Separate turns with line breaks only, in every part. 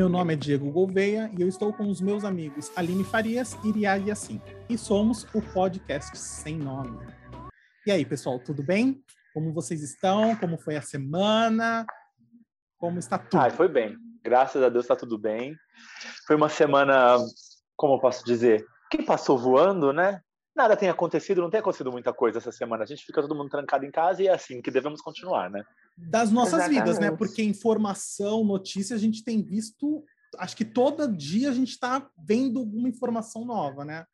Meu nome é Diego Gouveia e eu estou com os meus amigos Aline Farias e Riad Yassin. E somos o podcast Sem Nome. E aí, pessoal, tudo bem? Como vocês estão? Como foi a semana? Como está tudo?
Ah, foi bem. Graças a Deus está tudo bem. Foi uma semana, como eu posso dizer, que passou voando, né? Nada tem acontecido, não tem acontecido muita coisa essa semana. A gente fica todo mundo trancado em casa e é assim que devemos continuar, né?
Das nossas Exatamente. vidas, né? Porque informação, notícia, a gente tem visto. Acho que todo dia a gente está vendo alguma informação nova, né?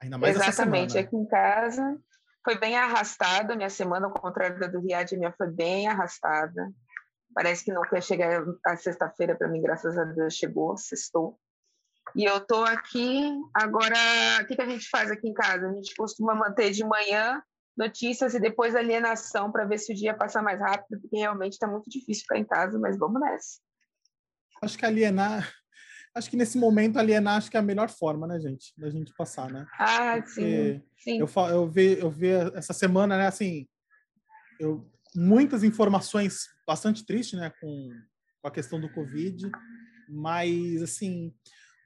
Ainda mais Exatamente. Aqui em casa foi bem arrastada. Minha semana, ao contrário da do Riad, minha foi bem arrastada. Parece que não quer chegar a sexta-feira para mim, graças a Deus chegou, sextou. E eu estou aqui agora. O que, que a gente faz aqui em casa? A gente costuma manter de manhã notícias e depois alienação para ver se o dia passa mais rápido, porque realmente está muito difícil ficar em casa, mas vamos nessa.
Acho que alienar, acho que nesse momento alienar acho que é a melhor forma, né, gente, da gente passar, né?
Ah, sim. sim.
Eu, eu vi, eu vi essa semana, né, assim, eu muitas informações bastante tristes, né, com, com a questão do Covid, mas assim,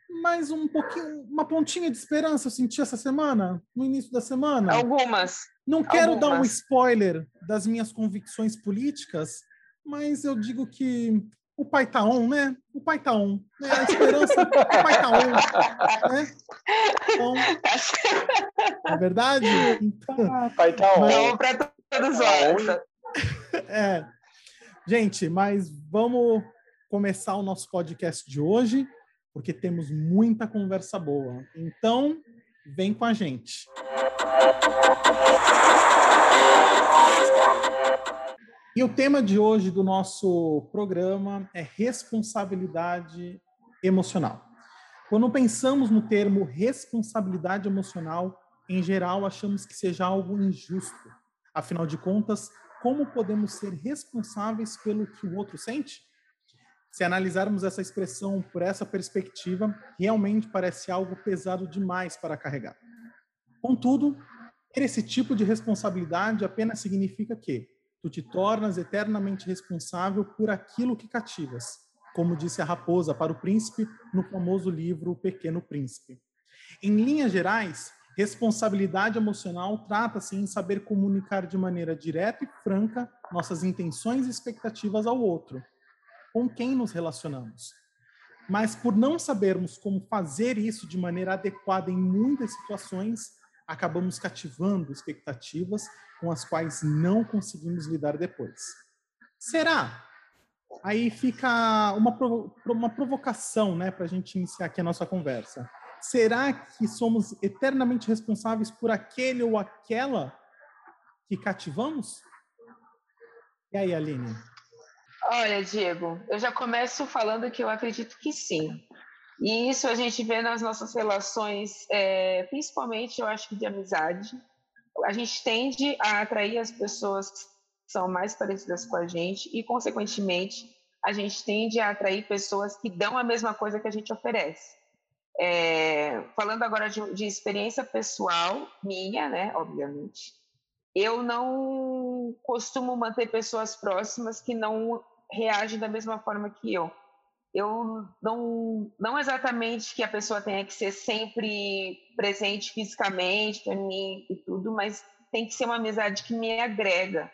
mais um pouquinho, uma pontinha de esperança eu senti essa semana, no início da semana.
Algumas.
Não quero Algumas. dar um spoiler das minhas convicções políticas, mas eu digo que o pai tá on, né? O pai tá on. Né? A esperança, o pai tá on. Né? Então, é verdade? Então,
ah, pai tá on.
Mas... para todos nós.
É. Gente, mas vamos começar o nosso podcast de hoje porque temos muita conversa boa. Então, vem com a gente. E o tema de hoje do nosso programa é responsabilidade emocional. Quando pensamos no termo responsabilidade emocional, em geral achamos que seja algo injusto. Afinal de contas, como podemos ser responsáveis pelo que o outro sente? Se analisarmos essa expressão por essa perspectiva, realmente parece algo pesado demais para carregar. Contudo, ter esse tipo de responsabilidade apenas significa que tu te tornas eternamente responsável por aquilo que cativas, como disse a raposa para o príncipe no famoso livro O Pequeno Príncipe. Em linhas gerais, responsabilidade emocional trata-se em saber comunicar de maneira direta e franca nossas intenções e expectativas ao outro, com quem nos relacionamos. Mas por não sabermos como fazer isso de maneira adequada em muitas situações, acabamos cativando expectativas com as quais não conseguimos lidar depois. Será? Aí fica uma, uma provocação né, para a gente iniciar aqui a nossa conversa. Será que somos eternamente responsáveis por aquele ou aquela que cativamos? E aí, Aline?
Olha, Diego, eu já começo falando que eu acredito que sim. E isso a gente vê nas nossas relações, é, principalmente eu acho que de amizade. A gente tende a atrair as pessoas que são mais parecidas com a gente e, consequentemente, a gente tende a atrair pessoas que dão a mesma coisa que a gente oferece. É, falando agora de, de experiência pessoal minha, né, obviamente, eu não costumo manter pessoas próximas que não reage da mesma forma que eu. Eu não, não exatamente que a pessoa tenha que ser sempre presente fisicamente para mim e tudo, mas tem que ser uma amizade que me agrega.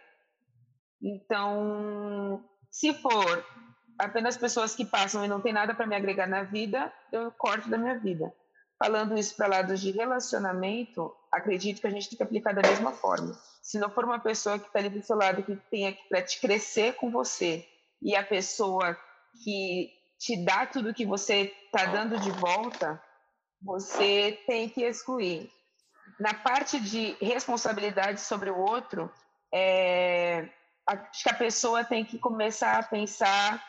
Então, se for apenas pessoas que passam e não tem nada para me agregar na vida, eu corto da minha vida. Falando isso para lados de relacionamento, acredito que a gente tem que aplicar da mesma forma. Se não for uma pessoa que está ali do seu lado, que tenha que para te crescer com você, e a pessoa que te dá tudo que você está dando de volta, você tem que excluir. Na parte de responsabilidade sobre o outro, é, acho que a pessoa tem que começar a pensar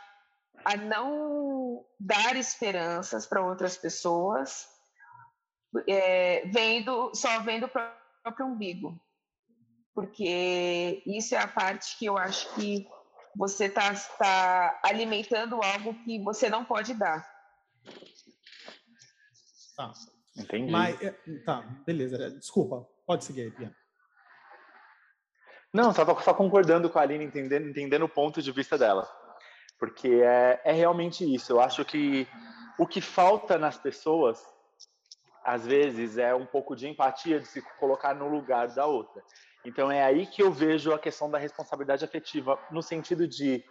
a não dar esperanças para outras pessoas, é, vendo só vendo o próprio umbigo, porque isso é a parte que eu acho que você está tá alimentando algo que você não pode dar.
Tá. Entendi. Mas, é, tá, beleza. Desculpa, pode seguir aí, Pia.
Não, estava só concordando com a Aline, entendendo, entendendo o ponto de vista dela. porque é, é realmente isso. Eu acho que o que falta nas pessoas, às vezes, é um pouco de empatia, de se colocar no lugar da outra. Então é aí que eu vejo a questão da responsabilidade afetiva, no sentido de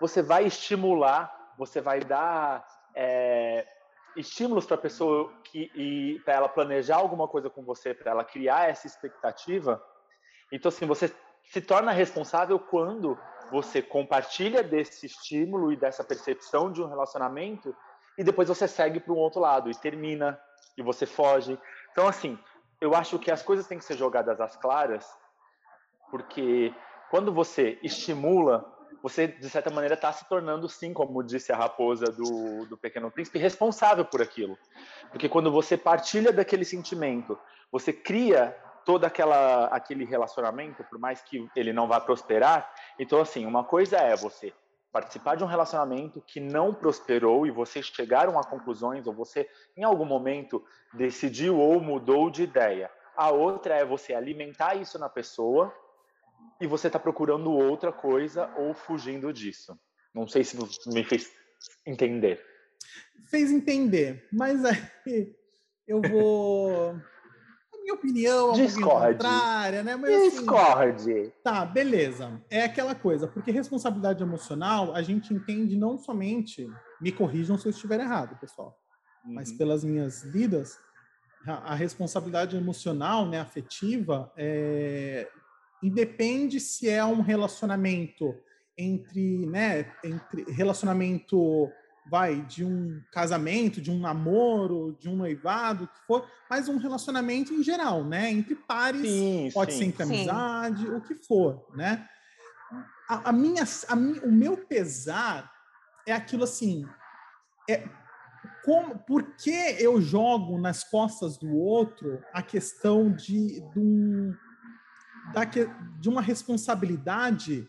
você vai estimular, você vai dar é, estímulos para a pessoa que, e para ela planejar alguma coisa com você, para ela criar essa expectativa. Então, assim, você se torna responsável quando você compartilha desse estímulo e dessa percepção de um relacionamento e depois você segue para um outro lado e termina e você foge. Então, assim, eu acho que as coisas têm que ser jogadas às claras porque quando você estimula, você, de certa maneira, está se tornando, sim, como disse a raposa do, do Pequeno Príncipe, responsável por aquilo. Porque quando você partilha daquele sentimento, você cria todo aquela, aquele relacionamento, por mais que ele não vá prosperar. Então, assim, uma coisa é você participar de um relacionamento que não prosperou e vocês chegaram a conclusões, ou você, em algum momento, decidiu ou mudou de ideia. A outra é você alimentar isso na pessoa e você está procurando outra coisa ou fugindo disso. Não sei se me fez entender.
Fez entender, mas aí eu vou. A minha opinião é um contrária, né? Mas,
assim, Discorde.
Tá, beleza. É aquela coisa, porque responsabilidade emocional a gente entende não somente. Me corrijam se eu estiver errado, pessoal. Uhum. Mas pelas minhas lidas, a, a responsabilidade emocional, né, afetiva, é, independe se é um relacionamento entre, né, entre relacionamento vai de um casamento, de um namoro, de um noivado, que for, mas um relacionamento em geral, né, entre pares, sim, pode sim. ser entre amizade, sim. o que for, né? A, a minha, a o meu pesar é aquilo assim, é como, por que eu jogo nas costas do outro a questão de, de um de uma responsabilidade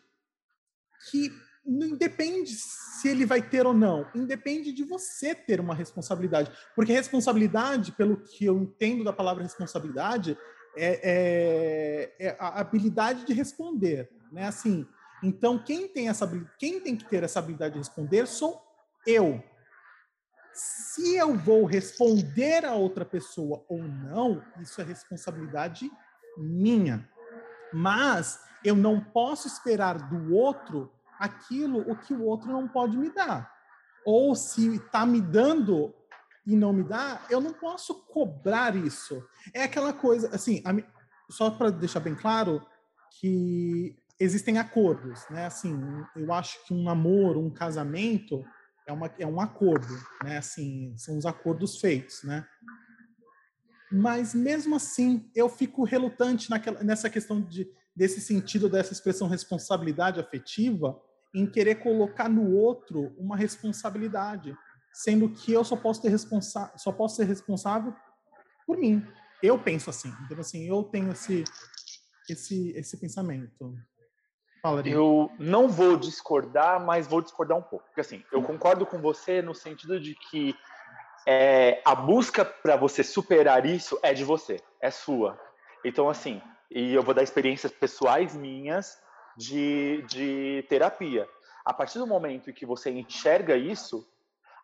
que não independe se ele vai ter ou não, independe de você ter uma responsabilidade. Porque responsabilidade, pelo que eu entendo da palavra responsabilidade, é, é, é a habilidade de responder, né? Assim, então quem tem essa quem tem que ter essa habilidade de responder sou eu. Se eu vou responder a outra pessoa ou não, isso é responsabilidade minha. Mas eu não posso esperar do outro aquilo o que o outro não pode me dar. Ou se está me dando e não me dá, eu não posso cobrar isso. É aquela coisa, assim, a, só para deixar bem claro que existem acordos, né? Assim, eu acho que um namoro, um casamento é, uma, é um acordo, né? Assim, são os acordos feitos, né? Mas mesmo assim eu fico relutante naquela, nessa questão de, desse sentido dessa expressão responsabilidade afetiva em querer colocar no outro uma responsabilidade, sendo que eu só posso ter só posso ser responsável por mim. Eu penso assim, então assim, eu tenho esse esse esse pensamento.
Fala, eu não vou discordar, mas vou discordar um pouco. Porque assim, eu concordo com você no sentido de que é, a busca para você superar isso é de você, é sua. Então, assim, e eu vou dar experiências pessoais minhas de, de terapia. A partir do momento em que você enxerga isso,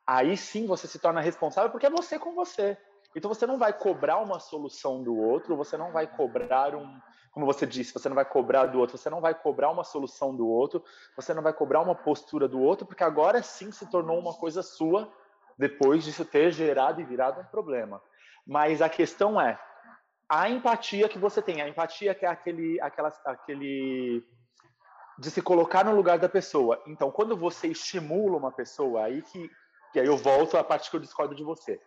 aí sim você se torna responsável porque é você com você. Então você não vai cobrar uma solução do outro, você não vai cobrar um, como você disse, você não vai cobrar do outro, você não vai cobrar uma solução do outro, você não vai cobrar uma postura do outro, porque agora sim se tornou uma coisa sua depois disso ter gerado e virado um problema. Mas a questão é a empatia que você tem. A empatia que é aquele, aquela, aquele de se colocar no lugar da pessoa. Então, quando você estimula uma pessoa, aí que, que aí eu volto à parte que eu discordo de você.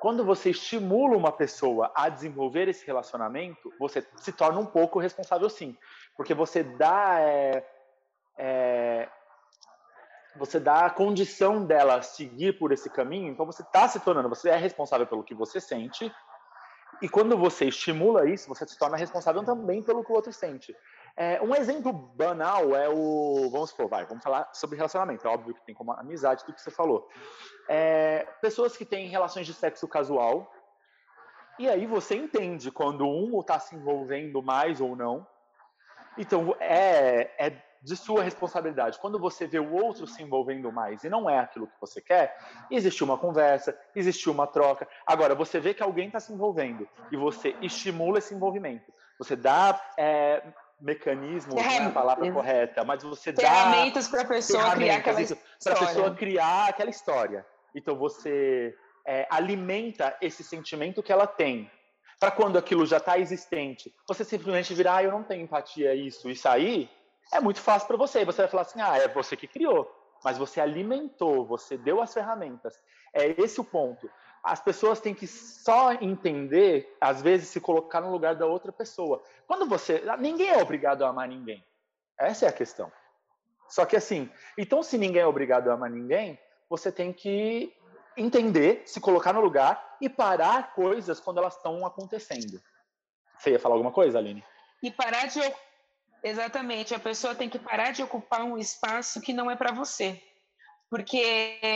Quando você estimula uma pessoa a desenvolver esse relacionamento, você se torna um pouco responsável, sim, porque você dá é, é, você dá a condição dela seguir por esse caminho, então você está se tornando, você é responsável pelo que você sente, e quando você estimula isso, você se torna responsável também pelo que o outro sente. É, um exemplo banal é o. Vamos supor, vai, vamos falar sobre relacionamento. É óbvio que tem como amizade tudo que você falou. É, pessoas que têm relações de sexo casual, e aí você entende quando um está se envolvendo mais ou não. Então, é, é de sua responsabilidade. Quando você vê o outro se envolvendo mais e não é aquilo que você quer, existe uma conversa, existe uma troca. Agora, você vê que alguém está se envolvendo e você estimula esse envolvimento. Você dá é, mecanismos, não é a palavra correta, mas você
dá ferramentas para a pessoa criar aquela
para a pessoa criar aquela história. Então você é, alimenta esse sentimento que ela tem. Para quando aquilo já está existente, você simplesmente virar, ah, eu não tenho empatia, isso, isso aí, é muito fácil para você. Você vai falar assim, ah, é você que criou, mas você alimentou, você deu as ferramentas. É esse o ponto. As pessoas têm que só entender, às vezes, se colocar no lugar da outra pessoa. Quando você, ninguém é obrigado a amar ninguém. Essa é a questão. Só que assim, então se ninguém é obrigado a amar ninguém, você tem que entender, se colocar no lugar e parar coisas quando elas estão acontecendo. Você ia falar alguma coisa, Aline?
E parar de. Exatamente, a pessoa tem que parar de ocupar um espaço que não é para você. Porque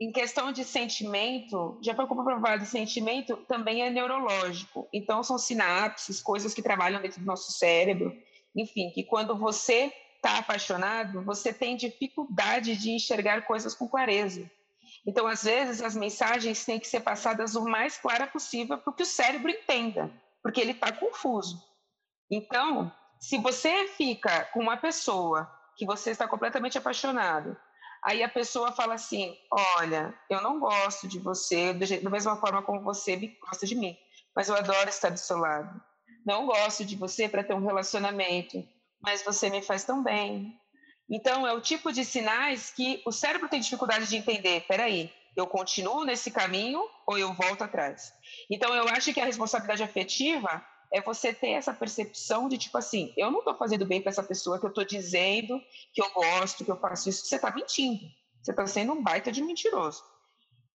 em questão de sentimento, já foi comprovado, sentimento também é neurológico. Então, são sinapses, coisas que trabalham dentro do nosso cérebro. Enfim, que quando você está apaixonado, você tem dificuldade de enxergar coisas com clareza. Então, às vezes, as mensagens têm que ser passadas o mais clara possível para que o cérebro entenda, porque ele está confuso. Então, se você fica com uma pessoa que você está completamente apaixonado, aí a pessoa fala assim: Olha, eu não gosto de você da mesma forma como você gosta de mim, mas eu adoro estar do seu lado. Não gosto de você para ter um relacionamento, mas você me faz tão bem. Então, é o tipo de sinais que o cérebro tem dificuldade de entender. Peraí, eu continuo nesse caminho ou eu volto atrás? Então, eu acho que a responsabilidade afetiva é você ter essa percepção de tipo assim, eu não estou fazendo bem para essa pessoa que eu estou dizendo que eu gosto, que eu faço isso, você está mentindo. Você está sendo um baita de mentiroso.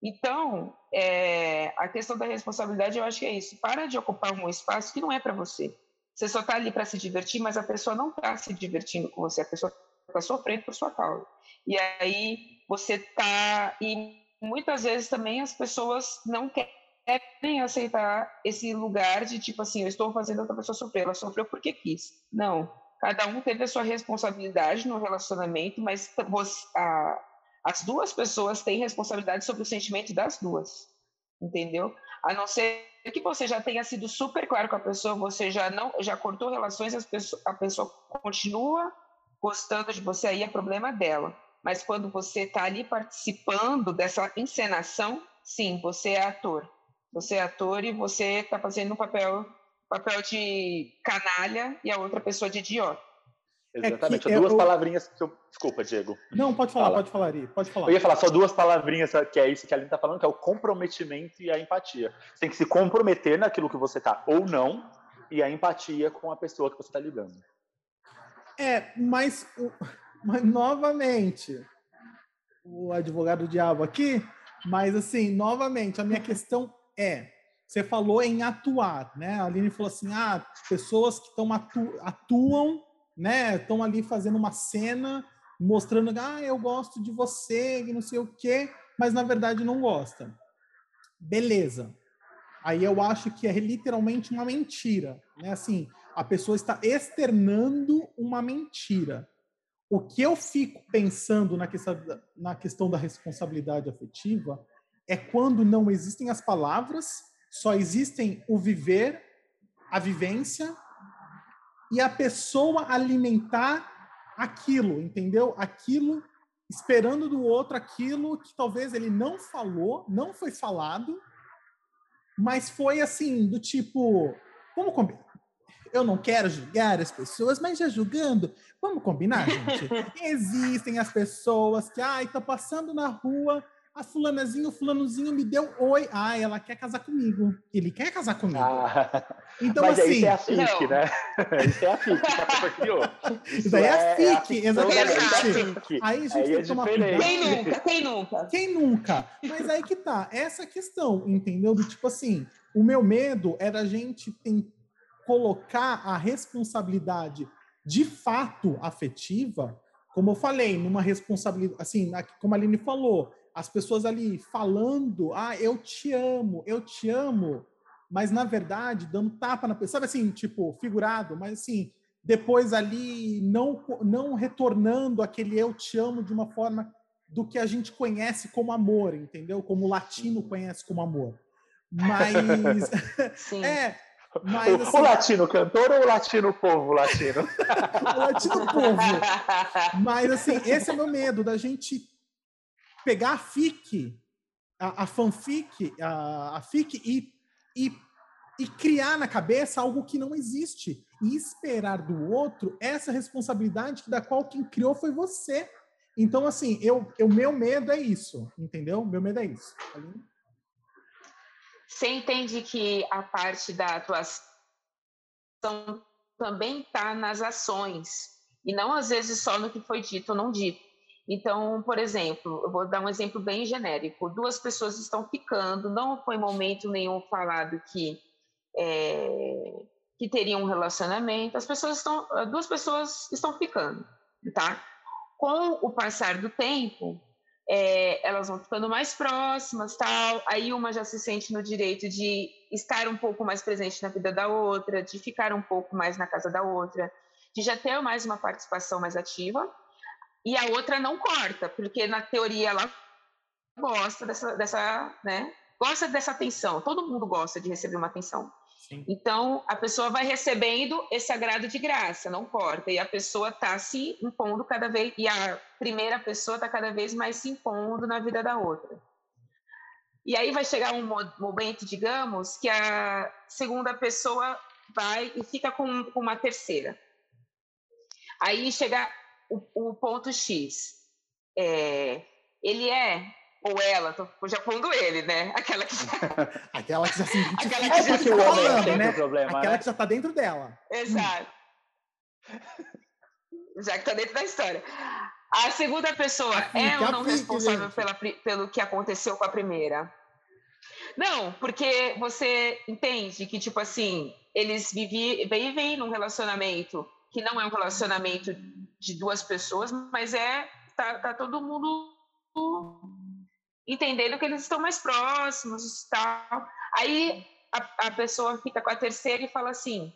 Então, é, a questão da responsabilidade, eu acho que é isso. Para de ocupar um espaço que não é para você. Você só está ali para se divertir, mas a pessoa não está se divertindo com você, a pessoa está sofrendo por sua causa. E aí você está. E muitas vezes também as pessoas não querem aceitar esse lugar de tipo assim, eu estou fazendo outra pessoa sofrer, ela sofreu porque quis. Não. Cada um teve a sua responsabilidade no relacionamento, mas a, as duas pessoas têm responsabilidade sobre o sentimento das duas. Entendeu? A não ser que você já tenha sido super claro com a pessoa, você já não já cortou relações, pessoas, a pessoa continua gostando de você, aí é problema dela. Mas quando você está ali participando dessa encenação, sim, você é ator. Você é ator e você está fazendo um papel, papel de canalha e a outra pessoa de idiota.
Exatamente. É duas eu... palavrinhas que eu. Desculpa, Diego.
Não, pode falar, Fala. pode falar, Ari. Pode falar.
Eu ia falar só duas palavrinhas, que é isso que a Aline está falando, que é o comprometimento e a empatia. Você tem que se comprometer naquilo que você está ou não, e a empatia com a pessoa que você está lidando.
É, mas, mas novamente, o advogado do diabo aqui, mas assim, novamente, a minha questão é. Você falou em atuar, né? A Aline falou assim: ah, pessoas que estão atu atuam né? Estão ali fazendo uma cena, mostrando, ah, eu gosto de você, e não sei o quê, mas na verdade não gosta. Beleza. Aí eu acho que é literalmente uma mentira, né? Assim, a pessoa está externando uma mentira. O que eu fico pensando na questão, na questão da responsabilidade afetiva é quando não existem as palavras, só existem o viver, a vivência e a pessoa alimentar aquilo, entendeu? Aquilo, esperando do outro aquilo que talvez ele não falou, não foi falado, mas foi assim, do tipo, vamos combinar. Eu não quero julgar as pessoas, mas já julgando, vamos combinar, gente? Existem as pessoas que, ai, tá passando na rua, a fulanazinha, o fulanozinho me deu oi. Ah, ela quer casar comigo. Ele quer casar comigo. Ah,
então, mas assim. Isso é a FIC, né? Isso é a FIC que a pessoa criou.
Isso, daí é, a FIC, é exatamente. Aí a gente aí tem é que tomar
cuidado. Quem nunca? Quem nunca?
Quem nunca? Mas aí que tá. Essa questão, entendeu? Do tipo assim, o meu medo era a gente tem, colocar a responsabilidade de fato afetiva, como eu falei, numa responsabilidade, assim, como a Aline falou, as pessoas ali falando, ah, eu te amo, eu te amo, mas na verdade dando tapa na pessoa, sabe assim, tipo, figurado, mas assim, depois ali não, não retornando aquele eu te amo de uma forma do que a gente conhece como amor, entendeu? Como o latino conhece como amor. Mas é, mas,
assim, o, latino cantor ou o latino povo latino?
o latino povo. Mas assim, esse é meu medo da gente pegar a fic, a, a fanfic, a, a fic e, e, e criar na cabeça algo que não existe e esperar do outro essa responsabilidade da qual quem criou foi você. Então, assim, eu, o meu medo é isso, entendeu? Meu medo é isso.
Você entende que a parte da atuação também está nas ações, e não às vezes só no que foi dito ou não dito. Então, por exemplo, eu vou dar um exemplo bem genérico: duas pessoas estão ficando, não foi momento nenhum falado que é, que teriam um relacionamento. As pessoas estão, duas pessoas estão ficando, tá? Com o passar do tempo, é, elas vão ficando mais próximas, tal. Aí uma já se sente no direito de estar um pouco mais presente na vida da outra, de ficar um pouco mais na casa da outra, de já ter mais uma participação mais ativa. E a outra não corta, porque na teoria ela gosta dessa, dessa, né? Gosta dessa atenção. Todo mundo gosta de receber uma atenção. Sim. Então, a pessoa vai recebendo esse agrado de graça, não corta. E a pessoa está se impondo cada vez, e a primeira pessoa está cada vez mais se impondo na vida da outra. E aí vai chegar um momento, digamos, que a segunda pessoa vai e fica com, com uma terceira. Aí chega o, o ponto X. É, ele é ou ela, tô já pondo ele, né? Aquela que
aquela que já se
aquela que já tá falando, né? Problema,
aquela né? que já tá dentro dela.
Exato. já que tá dentro da história. A segunda pessoa é ou não responsável pela, pelo que aconteceu com a primeira? Não, porque você entende que, tipo assim, eles vivi, vivem num relacionamento que não é um relacionamento de duas pessoas, mas é tá, tá todo mundo entendendo que eles estão mais próximos tal. Aí a, a pessoa fica com a terceira e fala assim: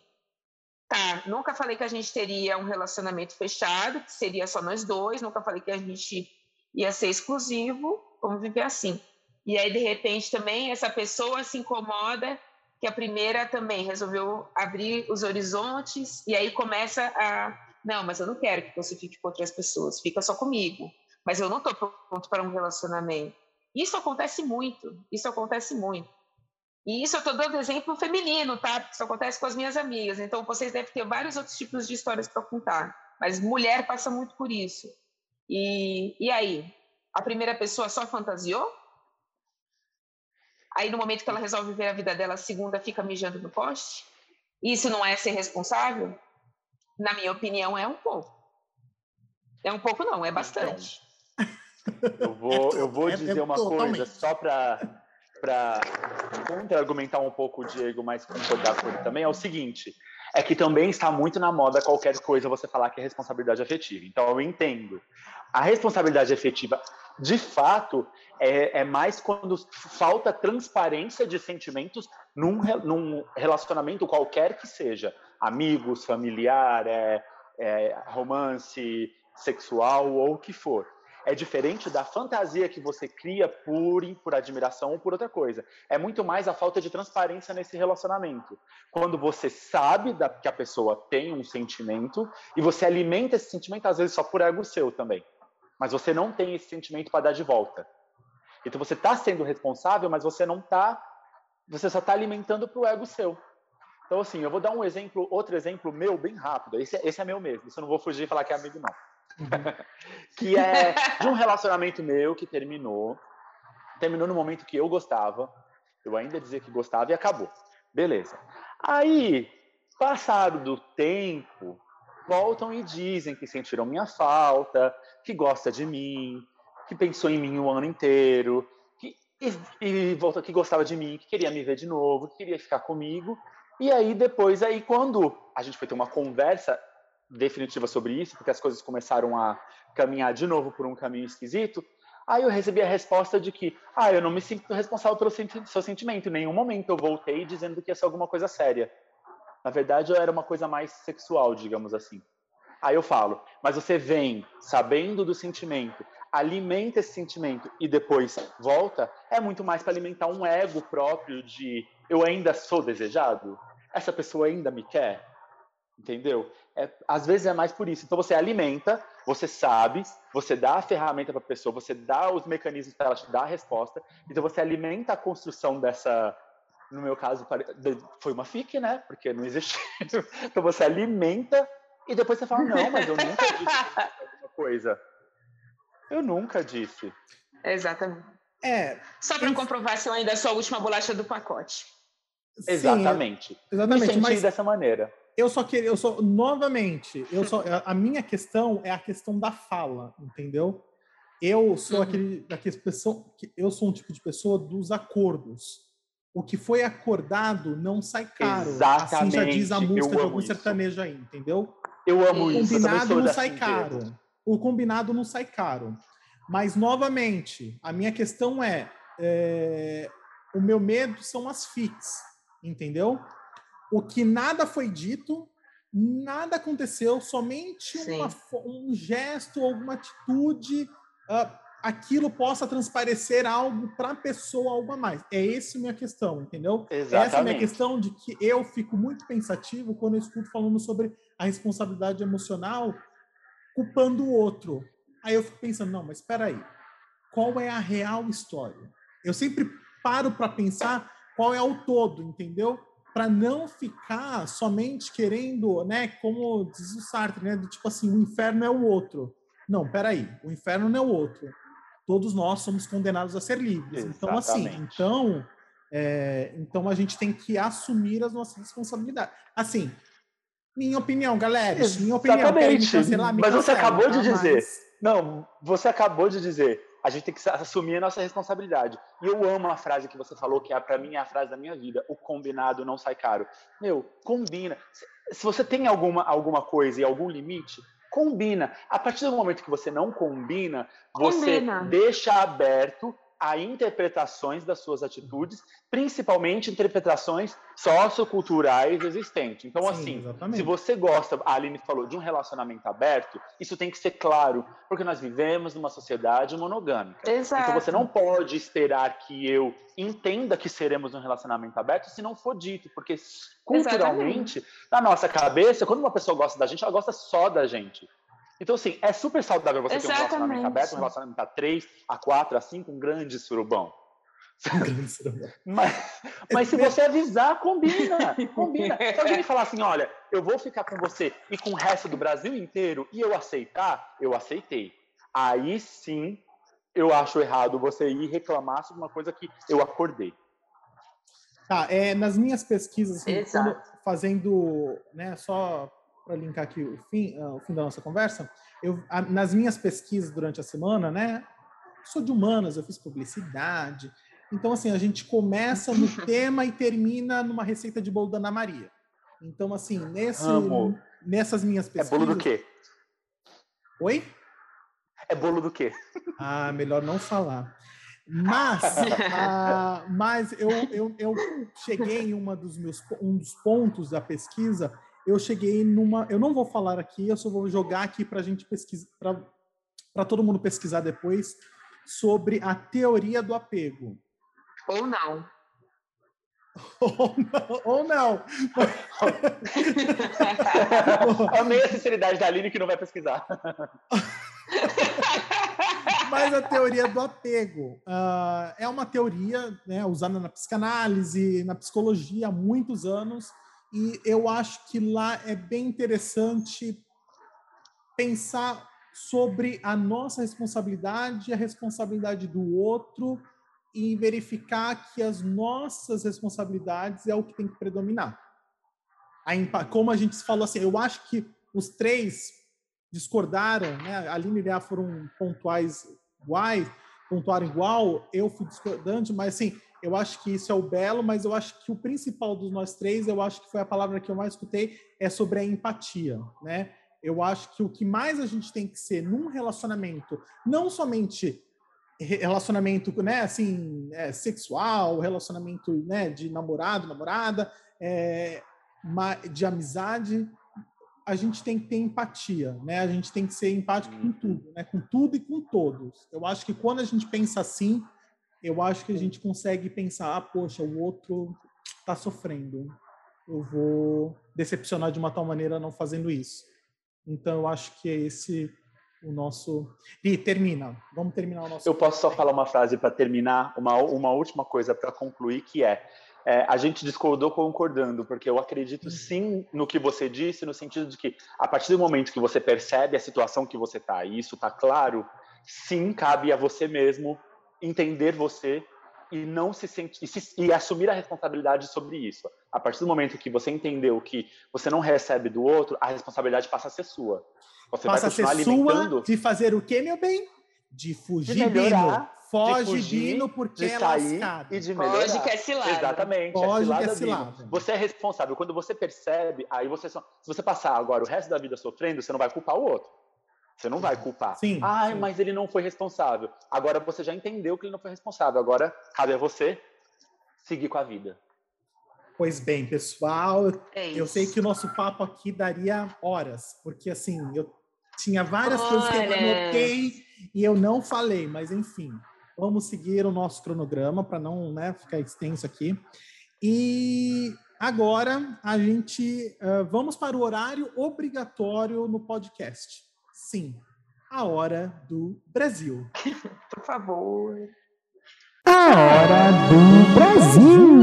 tá, nunca falei que a gente teria um relacionamento fechado, que seria só nós dois, nunca falei que a gente ia ser exclusivo, vamos viver assim. E aí, de repente, também essa pessoa se incomoda que a primeira também resolveu abrir os horizontes e aí começa a não, mas eu não quero que você fique com outras pessoas, fica só comigo. Mas eu não estou pronto para um relacionamento. Isso acontece muito, isso acontece muito. E isso eu estou dando exemplo feminino, tá? Porque isso acontece com as minhas amigas. Então, vocês devem ter vários outros tipos de histórias para contar. Mas mulher passa muito por isso. E, e aí? A primeira pessoa só fantasiou? Aí, no momento que ela resolve ver a vida dela, a segunda fica mijando no poste? Isso não é ser responsável? Na minha opinião, é um pouco. É um pouco, não, é bastante.
Eu vou, eu vou é, dizer é, uma coisa só para para contra-argumentar um pouco o Diego, mas concordar com ele também, é o seguinte: é que também está muito na moda qualquer coisa você falar que é responsabilidade afetiva. Então, eu entendo. A responsabilidade afetiva, de fato, é, é mais quando falta transparência de sentimentos num, num relacionamento qualquer que seja amigos, familiar, é, é, romance, sexual ou o que for é diferente da fantasia que você cria por, por admiração ou por outra coisa. É muito mais a falta de transparência nesse relacionamento. Quando você sabe da, que a pessoa tem um sentimento e você alimenta esse sentimento, às vezes só por ego seu também. Mas você não tem esse sentimento para dar de volta. Então você está sendo responsável, mas você não está. Você só está alimentando para o ego seu. Então, assim, eu vou dar um exemplo, outro exemplo meu, bem rápido. Esse, esse é meu mesmo. Isso eu não vou fugir e falar que é amigo, não. Uhum. que é de um relacionamento meu que terminou. Terminou no momento que eu gostava. Eu ainda dizia que gostava e acabou. Beleza. Aí, passado do tempo, voltam e dizem que sentiram minha falta, que gosta de mim, que pensou em mim o ano inteiro, que, e, e voltou que gostava de mim, que queria me ver de novo, que queria ficar comigo. E aí depois aí quando a gente foi ter uma conversa definitiva sobre isso, porque as coisas começaram a caminhar de novo por um caminho esquisito, aí eu recebi a resposta de que, ah, eu não me sinto responsável pelo seu sentimento. Em nenhum momento eu voltei dizendo que ia ser alguma coisa séria. Na verdade, era uma coisa mais sexual, digamos assim. Aí eu falo, mas você vem sabendo do sentimento, alimenta esse sentimento e depois volta, é muito mais para alimentar um ego próprio de eu ainda sou desejado? Essa pessoa ainda me quer? Entendeu? É, às vezes é mais por isso. Então você alimenta, você sabe, você dá a ferramenta para a pessoa, você dá os mecanismos para ela te dar a resposta. Então você alimenta a construção dessa. No meu caso, foi uma FIC, né? Porque não existe. Então você alimenta e depois você fala: não, mas eu nunca disse alguma coisa. Eu nunca disse.
Exatamente.
É.
Só para comprovar se eu ainda sou a última bolacha do pacote.
Sim, exatamente.
Exatamente.
Me mas dessa maneira.
Eu só queria, eu sou novamente, eu só a minha questão é a questão da fala, entendeu? Eu sou uhum. aquele daquele pessoa, eu sou um tipo de pessoa dos acordos. O que foi acordado não sai caro.
Exatamente. Assim
já diz a música de algum isso. sertanejo aí, entendeu?
Eu amo
o
isso.
O combinado não sai caro. O combinado não sai caro. Mas novamente, a minha questão é, é o meu medo são as FICs, entendeu? o que nada foi dito, nada aconteceu, somente uma, um gesto, alguma atitude, uh, aquilo possa transparecer algo para a pessoa, algo a mais. É essa a minha questão, entendeu?
Exatamente.
Essa é a minha questão de que eu fico muito pensativo quando eu escuto falando sobre a responsabilidade emocional culpando o outro. Aí eu fico pensando, não, mas espera aí, qual é a real história? Eu sempre paro para pensar qual é o todo, entendeu? para não ficar somente querendo, né, como diz o Sartre, né, do tipo assim, o inferno é o outro. Não, peraí, o inferno não é o outro. Todos nós somos condenados a ser livres. Exatamente. Então, assim, então, é, então a gente tem que assumir as nossas responsabilidades. Assim, minha opinião, galera, minha opinião.
Exatamente. Mas você acabou de dizer. Não, você acabou de dizer a gente tem que assumir a nossa responsabilidade. E eu amo a frase que você falou, que é para mim é a frase da minha vida: o combinado não sai caro. Meu, combina. Se você tem alguma, alguma coisa e algum limite, combina. A partir do momento que você não combina, você combina. deixa aberto a interpretações das suas atitudes, principalmente interpretações socioculturais existentes. Então, Sim, assim, exatamente. se você gosta, a Aline falou, de um relacionamento aberto, isso tem que ser claro, porque nós vivemos numa sociedade monogâmica.
Exato.
Então, você não pode esperar que eu entenda que seremos um relacionamento aberto se não for dito, porque culturalmente, Exatamente. na nossa cabeça, quando uma pessoa gosta da gente, ela gosta só da gente. Então, assim, é super saudável você Exatamente. ter um relacionamento aberto, um relacionamento a três, a quatro, a cinco, um grande surubão. Um grande surubão. mas, mas se você avisar, combina. Combina. Se alguém falar assim, olha, eu vou ficar com você e com o resto do Brasil inteiro e eu aceitar, eu aceitei. Aí sim eu acho errado você ir reclamar sobre uma coisa que eu acordei.
Tá, é, nas minhas pesquisas, assim, fazendo, né, só para linkar aqui o fim, uh, o fim da nossa conversa, eu, a, nas minhas pesquisas durante a semana, né, sou de humanas, eu fiz publicidade, então assim a gente começa no tema e termina numa receita de bolo da Ana Maria. Então assim nesse, nessas minhas pesquisas.
É bolo do quê?
Oi?
É bolo do quê?
Ah, melhor não falar. Mas, ah, mas eu, eu, eu cheguei em uma dos meus um dos pontos da pesquisa eu cheguei numa. Eu não vou falar aqui, eu só vou jogar aqui para a gente pesquisar, para todo mundo pesquisar depois sobre a teoria do apego.
Ou não.
Ou não. Ou não.
Amei a sinceridade da Aline que não vai pesquisar.
Mas a teoria do apego uh, é uma teoria né, usada na psicanálise, na psicologia há muitos anos e eu acho que lá é bem interessante pensar sobre a nossa responsabilidade a responsabilidade do outro e verificar que as nossas responsabilidades é o que tem que predominar. Como a gente falou assim, eu acho que os três discordaram, né? A Aline e a foram pontuais iguais, pontuaram igual, eu fui discordante, mas assim, eu acho que isso é o belo, mas eu acho que o principal dos nós três, eu acho que foi a palavra que eu mais escutei, é sobre a empatia, né? Eu acho que o que mais a gente tem que ser num relacionamento, não somente relacionamento, né, assim, é, sexual, relacionamento, né, de namorado, namorada, é, de amizade, a gente tem que ter empatia, né? A gente tem que ser empático com uhum. tudo, né? Com tudo e com todos. Eu acho que quando a gente pensa assim, eu acho que a gente consegue pensar, ah, poxa, o outro está sofrendo. Eu vou decepcionar de uma tal maneira não fazendo isso. Então, eu acho que é esse o nosso. E termina. Vamos terminar o nosso.
Eu posso só falar uma frase para terminar, uma, uma última coisa para concluir, que é, é, a gente discordou concordando, porque eu acredito sim no que você disse, no sentido de que a partir do momento que você percebe a situação que você está, e isso está claro, sim, cabe a você mesmo entender você e não se sentir e, se, e, assumir a responsabilidade sobre isso. A partir do momento que você entendeu que você não recebe do outro, a responsabilidade passa a ser sua.
Você passa vai continuar a ser alimentando. Sua de fazer o quê, meu bem? De fugir de melhorar, Foge, de fugir, Bino, porque de é sair
lascado. e de melhorar. Foge
que é cilada.
Exatamente, Foge é cilada, que é cilada. Você é responsável. Quando você percebe, aí você só, se você passar agora o resto da vida sofrendo, você não vai culpar o outro. Você não vai culpar. Sim. Ai, sim. mas ele não foi responsável. Agora você já entendeu que ele não foi responsável. Agora cabe a você seguir com a vida.
Pois bem, pessoal, é eu sei que o nosso papo aqui daria horas, porque assim, eu tinha várias Olha. coisas que eu anotei e eu não falei, mas enfim, vamos seguir o nosso cronograma para não né, ficar extenso aqui. E agora a gente uh, vamos para o horário obrigatório no podcast. Sim, a hora do Brasil.
Por favor.
A hora do Brasil.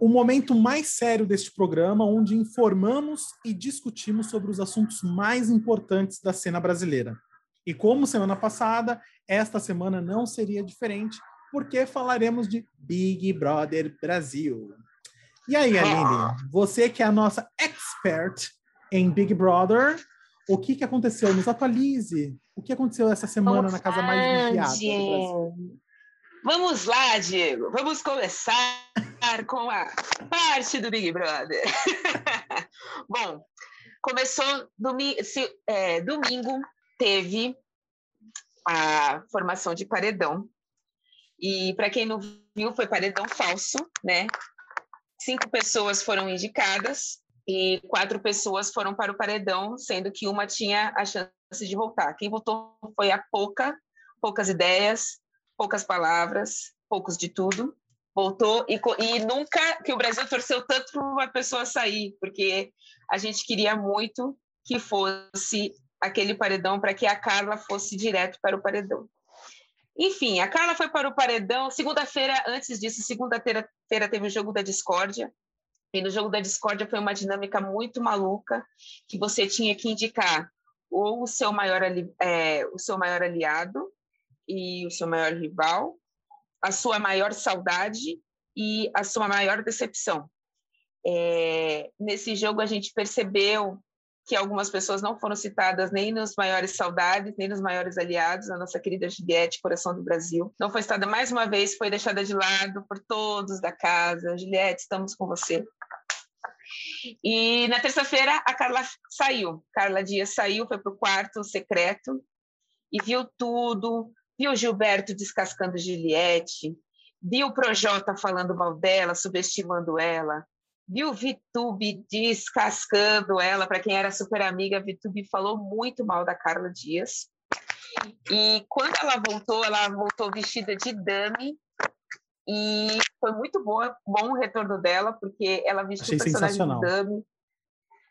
O momento mais sério deste programa, onde informamos e discutimos sobre os assuntos mais importantes da cena brasileira. E como semana passada, esta semana não seria diferente, porque falaremos de Big Brother Brasil. E aí, Aline, você que é a nossa expert em Big Brother, o que, que aconteceu? Nos atualize. O que aconteceu essa semana Vamos na casa mais vigiada
Vamos lá, Diego. Vamos começar com a parte do Big Brother. Bom, começou domingo, se, é, domingo teve a formação de paredão. E para quem não viu, foi paredão falso, né? Cinco pessoas foram indicadas e quatro pessoas foram para o paredão, sendo que uma tinha a chance de voltar. Quem votou foi a pouca, poucas ideias, poucas palavras, poucos de tudo. Voltou e, e nunca que o Brasil torceu tanto para uma pessoa sair, porque a gente queria muito que fosse aquele paredão para que a Carla fosse direto para o paredão. Enfim, a Carla foi para o paredão. Segunda-feira, antes disso, segunda-feira teve o jogo da discórdia. E no jogo da discórdia foi uma dinâmica muito maluca, que você tinha que indicar ou o seu maior, é, o seu maior aliado e o seu maior rival, a sua maior saudade e a sua maior decepção. É, nesse jogo a gente percebeu que algumas pessoas não foram citadas nem nos maiores saudades, nem nos maiores aliados, a nossa querida Juliette, coração do Brasil. Não foi citada mais uma vez, foi deixada de lado por todos da casa. Juliette, estamos com você. E na terça-feira a Carla saiu. Carla Dias saiu, foi para o quarto secreto e viu tudo. Viu Gilberto descascando Juliette, viu o Projota falando mal dela, subestimando ela, viu Vitube descascando ela, para quem era super amiga, Vitube falou muito mal da Carla Dias. E quando ela voltou, ela voltou vestida de dame e foi muito boa, bom o retorno dela, porque ela vestiu Achei o personagem de dame.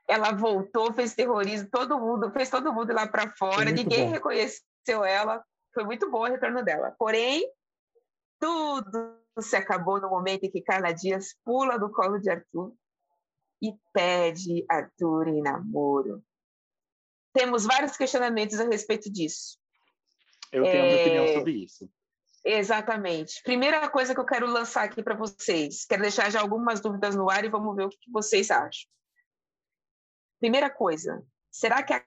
Ela voltou, fez terrorismo, todo mundo, fez todo mundo lá para fora, ninguém bom. reconheceu ela. Foi muito bom o retorno dela. Porém, tudo se acabou no momento em que Carla Dias pula do colo de Arthur e pede Arthur em namoro. Temos vários questionamentos a respeito disso.
Eu tenho é... minha opinião sobre isso.
Exatamente. Primeira coisa que eu quero lançar aqui para vocês, quero deixar já algumas dúvidas no ar e vamos ver o que vocês acham. Primeira coisa, será que a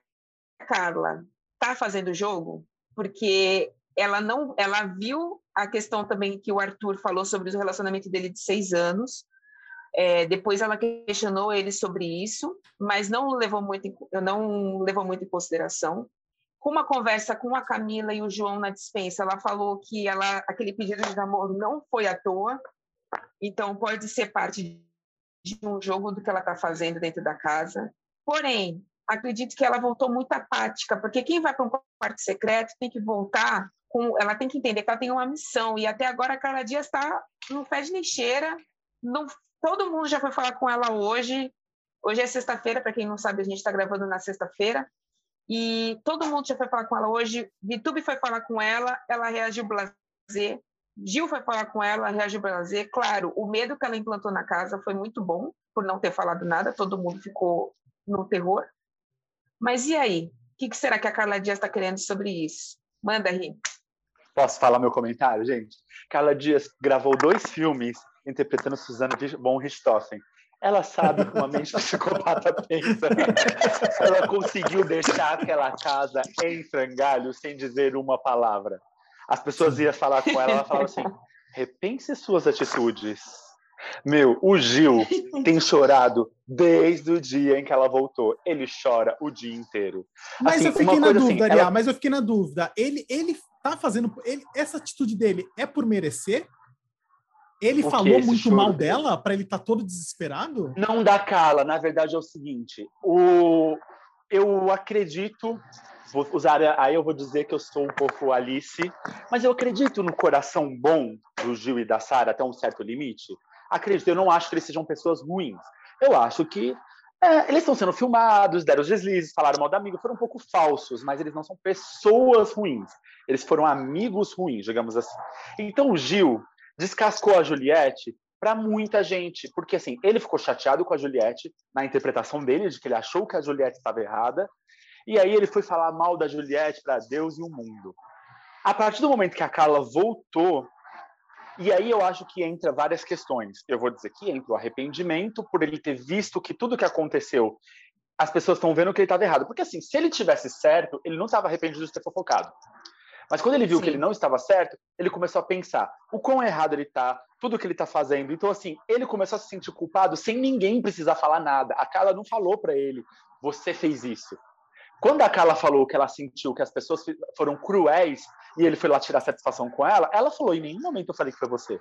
Carla está fazendo jogo? Porque ela não, ela viu a questão também que o Arthur falou sobre o relacionamento dele de seis anos. É, depois ela questionou ele sobre isso, mas não levou muito, não levou muito em consideração. Com uma conversa com a Camila e o João na dispensa, ela falou que ela, aquele pedido de namoro não foi à toa, Então, pode ser parte de um jogo do que ela está fazendo dentro da casa. Porém, acredito que ela voltou muito apática, porque quem vai para um quarto secreto tem que voltar com. Ela tem que entender que ela tem uma missão. E até agora a Carla Dias está no pé de lixeira. Não, todo mundo já foi falar com ela hoje. Hoje é sexta-feira, para quem não sabe, a gente está gravando na sexta-feira. E todo mundo já foi falar com ela hoje. Vitube foi falar com ela, ela reagiu blazer. Gil foi falar com ela, reagiu blazer. Claro, o medo que ela implantou na casa foi muito bom, por não ter falado nada, todo mundo ficou no terror. Mas e aí? O que, será que a Carla Dias está querendo sobre isso? Manda, Ri.
Posso falar meu comentário, gente? Carla Dias gravou dois filmes interpretando Suzana von Richthofen. Ela sabe como a mente psicopata pensa. Ela conseguiu deixar aquela casa em frangalhos sem dizer uma palavra. As pessoas iam falar com ela, ela falava assim: repense suas atitudes. Meu, o Gil tem chorado desde o dia em que ela voltou. Ele chora o dia inteiro.
Mas assim, eu fiquei na dúvida, assim, ela... mas eu fiquei na dúvida. Ele, ele tá fazendo. Ele, essa atitude dele é por merecer? Ele falou muito choro? mal dela para ele estar tá todo desesperado?
Não dá cala. Na verdade é o seguinte: o... eu acredito. Vou usar, aí eu vou dizer que eu sou um pouco Alice, mas eu acredito no coração bom do Gil e da Sara até um certo limite. Acredito, eu não acho que eles sejam pessoas ruins. Eu acho que é, eles estão sendo filmados, deram os deslizes, falaram mal da amiga, foram um pouco falsos, mas eles não são pessoas ruins. Eles foram amigos ruins, digamos assim. Então o Gil, descascou a Juliette para muita gente, porque assim, ele ficou chateado com a Juliette na interpretação dele de que ele achou que a Juliette estava errada, e aí ele foi falar mal da Juliette para Deus e o mundo. A partir do momento que a Carla voltou, e aí eu acho que entra várias questões. Eu vou dizer que entra o arrependimento por ele ter visto que tudo que aconteceu, as pessoas estão vendo que ele estava errado. Porque assim, se ele tivesse certo, ele não estava arrependido de ter fofocado. Mas quando ele viu Sim. que ele não estava certo, ele começou a pensar o quão errado ele está, tudo que ele está fazendo. Então, assim, ele começou a se sentir culpado sem ninguém precisar falar nada. A Carla não falou para ele, você fez isso. Quando a Carla falou que ela sentiu que as pessoas foram cruéis e ele foi lá tirar satisfação com ela, ela falou: em nenhum momento eu falei que foi você.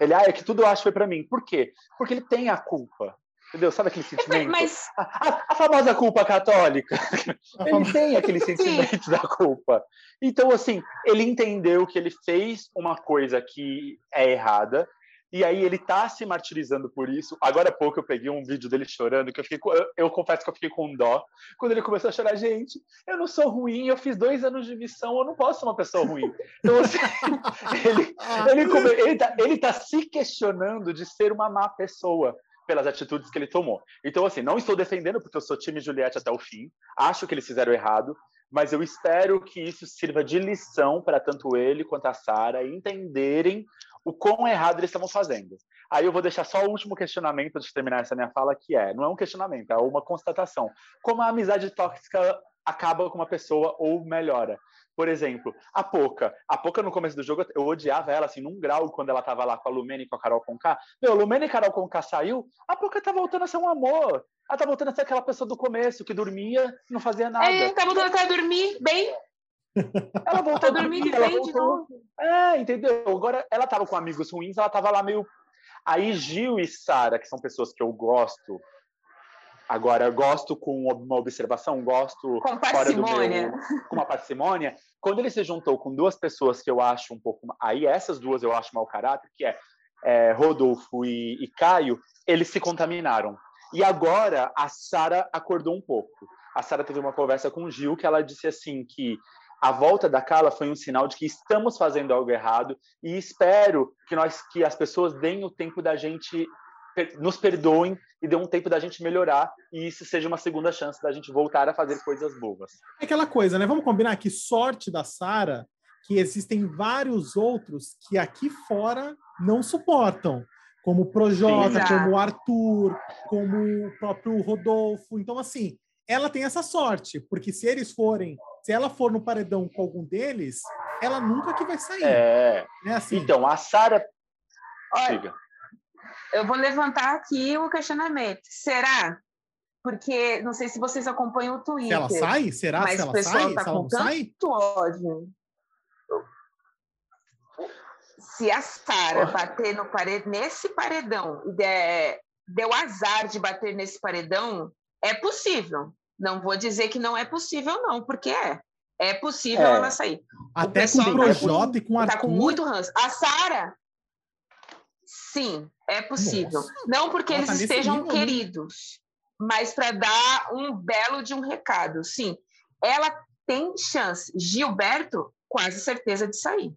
Ele, ah, é que tudo eu acho foi para mim. Por quê? Porque ele tem a culpa. Entendeu? Sabe aquele sentimento? Mas... A, a, a famosa culpa católica. ele tem aquele sentimento da culpa. Então, assim, ele entendeu que ele fez uma coisa que é errada, e aí ele tá se martirizando por isso. Agora há pouco eu peguei um vídeo dele chorando, que eu fiquei com, eu, eu, confesso que eu fiquei com dó. Quando ele começou a chorar, gente, eu não sou ruim, eu fiz dois anos de missão, eu não posso ser uma pessoa ruim. Então, assim, ele, ele, come, ele, tá, ele tá se questionando de ser uma má pessoa pelas atitudes que ele tomou. Então, assim, não estou defendendo porque eu sou time Juliette até o fim. Acho que eles fizeram errado, mas eu espero que isso sirva de lição para tanto ele quanto a Sara entenderem o quão errado eles estavam fazendo. Aí eu vou deixar só o último questionamento de terminar essa minha fala, que é, não é um questionamento, é uma constatação. Como a amizade tóxica acaba com uma pessoa ou melhora? Por exemplo, a Poca. A Poca, no começo do jogo, eu odiava ela, assim, num grau, quando ela tava lá com a Lumene e com a Carol Conká. Meu, Lumene e Carol Conká saiu, a Poca tá voltando a ser um amor. Ela tá voltando a ser aquela pessoa do começo, que dormia não fazia nada.
É, tá voltando a dormir bem.
Ela voltou a dormir bem de novo. É, entendeu? Agora, ela tava com amigos ruins, ela tava lá meio... Aí Gil e Sara, que são pessoas que eu gosto, Agora, gosto com uma observação, gosto
com parcimônia.
Meu, com uma parcimônia. Quando ele se juntou com duas pessoas que eu acho um pouco. Aí, essas duas eu acho mau caráter, que é, é Rodolfo e, e Caio, eles se contaminaram. E agora a Sara acordou um pouco. A Sara teve uma conversa com o Gil que ela disse assim que a volta da Carla foi um sinal de que estamos fazendo algo errado e espero que nós que as pessoas deem o tempo da gente nos perdoem e dê um tempo da gente melhorar e isso seja uma segunda chance da gente voltar a fazer coisas boas.
É aquela coisa, né? Vamos combinar que sorte da Sara que existem vários outros que aqui fora não suportam, como o Projota, Sim, como o Arthur, como o próprio Rodolfo. Então, assim, ela tem essa sorte, porque se eles forem, se ela for no paredão com algum deles, ela nunca que vai sair.
É. Né? Assim, então, a Sara.
Olha, eu vou levantar aqui o questionamento. Será? Porque não sei se vocês acompanham o Twitter.
Se ela sai? Será
mas
se ela
o pessoal
sai?
Tá
se
com tanto
sai?
ódio. Se a Sara bater no paredão, nesse paredão, der, deu azar de bater nesse paredão, é possível. Não vou dizer que não é possível, não, porque é. É possível é. ela sair.
Até com o Projota e com Arthur.
Tá com muito ranço. A Sara, sim, é possível. Nossa. Não porque ela eles tá estejam nível, queridos, né? mas para dar um belo de um recado. Sim, ela tem chance. Gilberto, quase certeza de sair.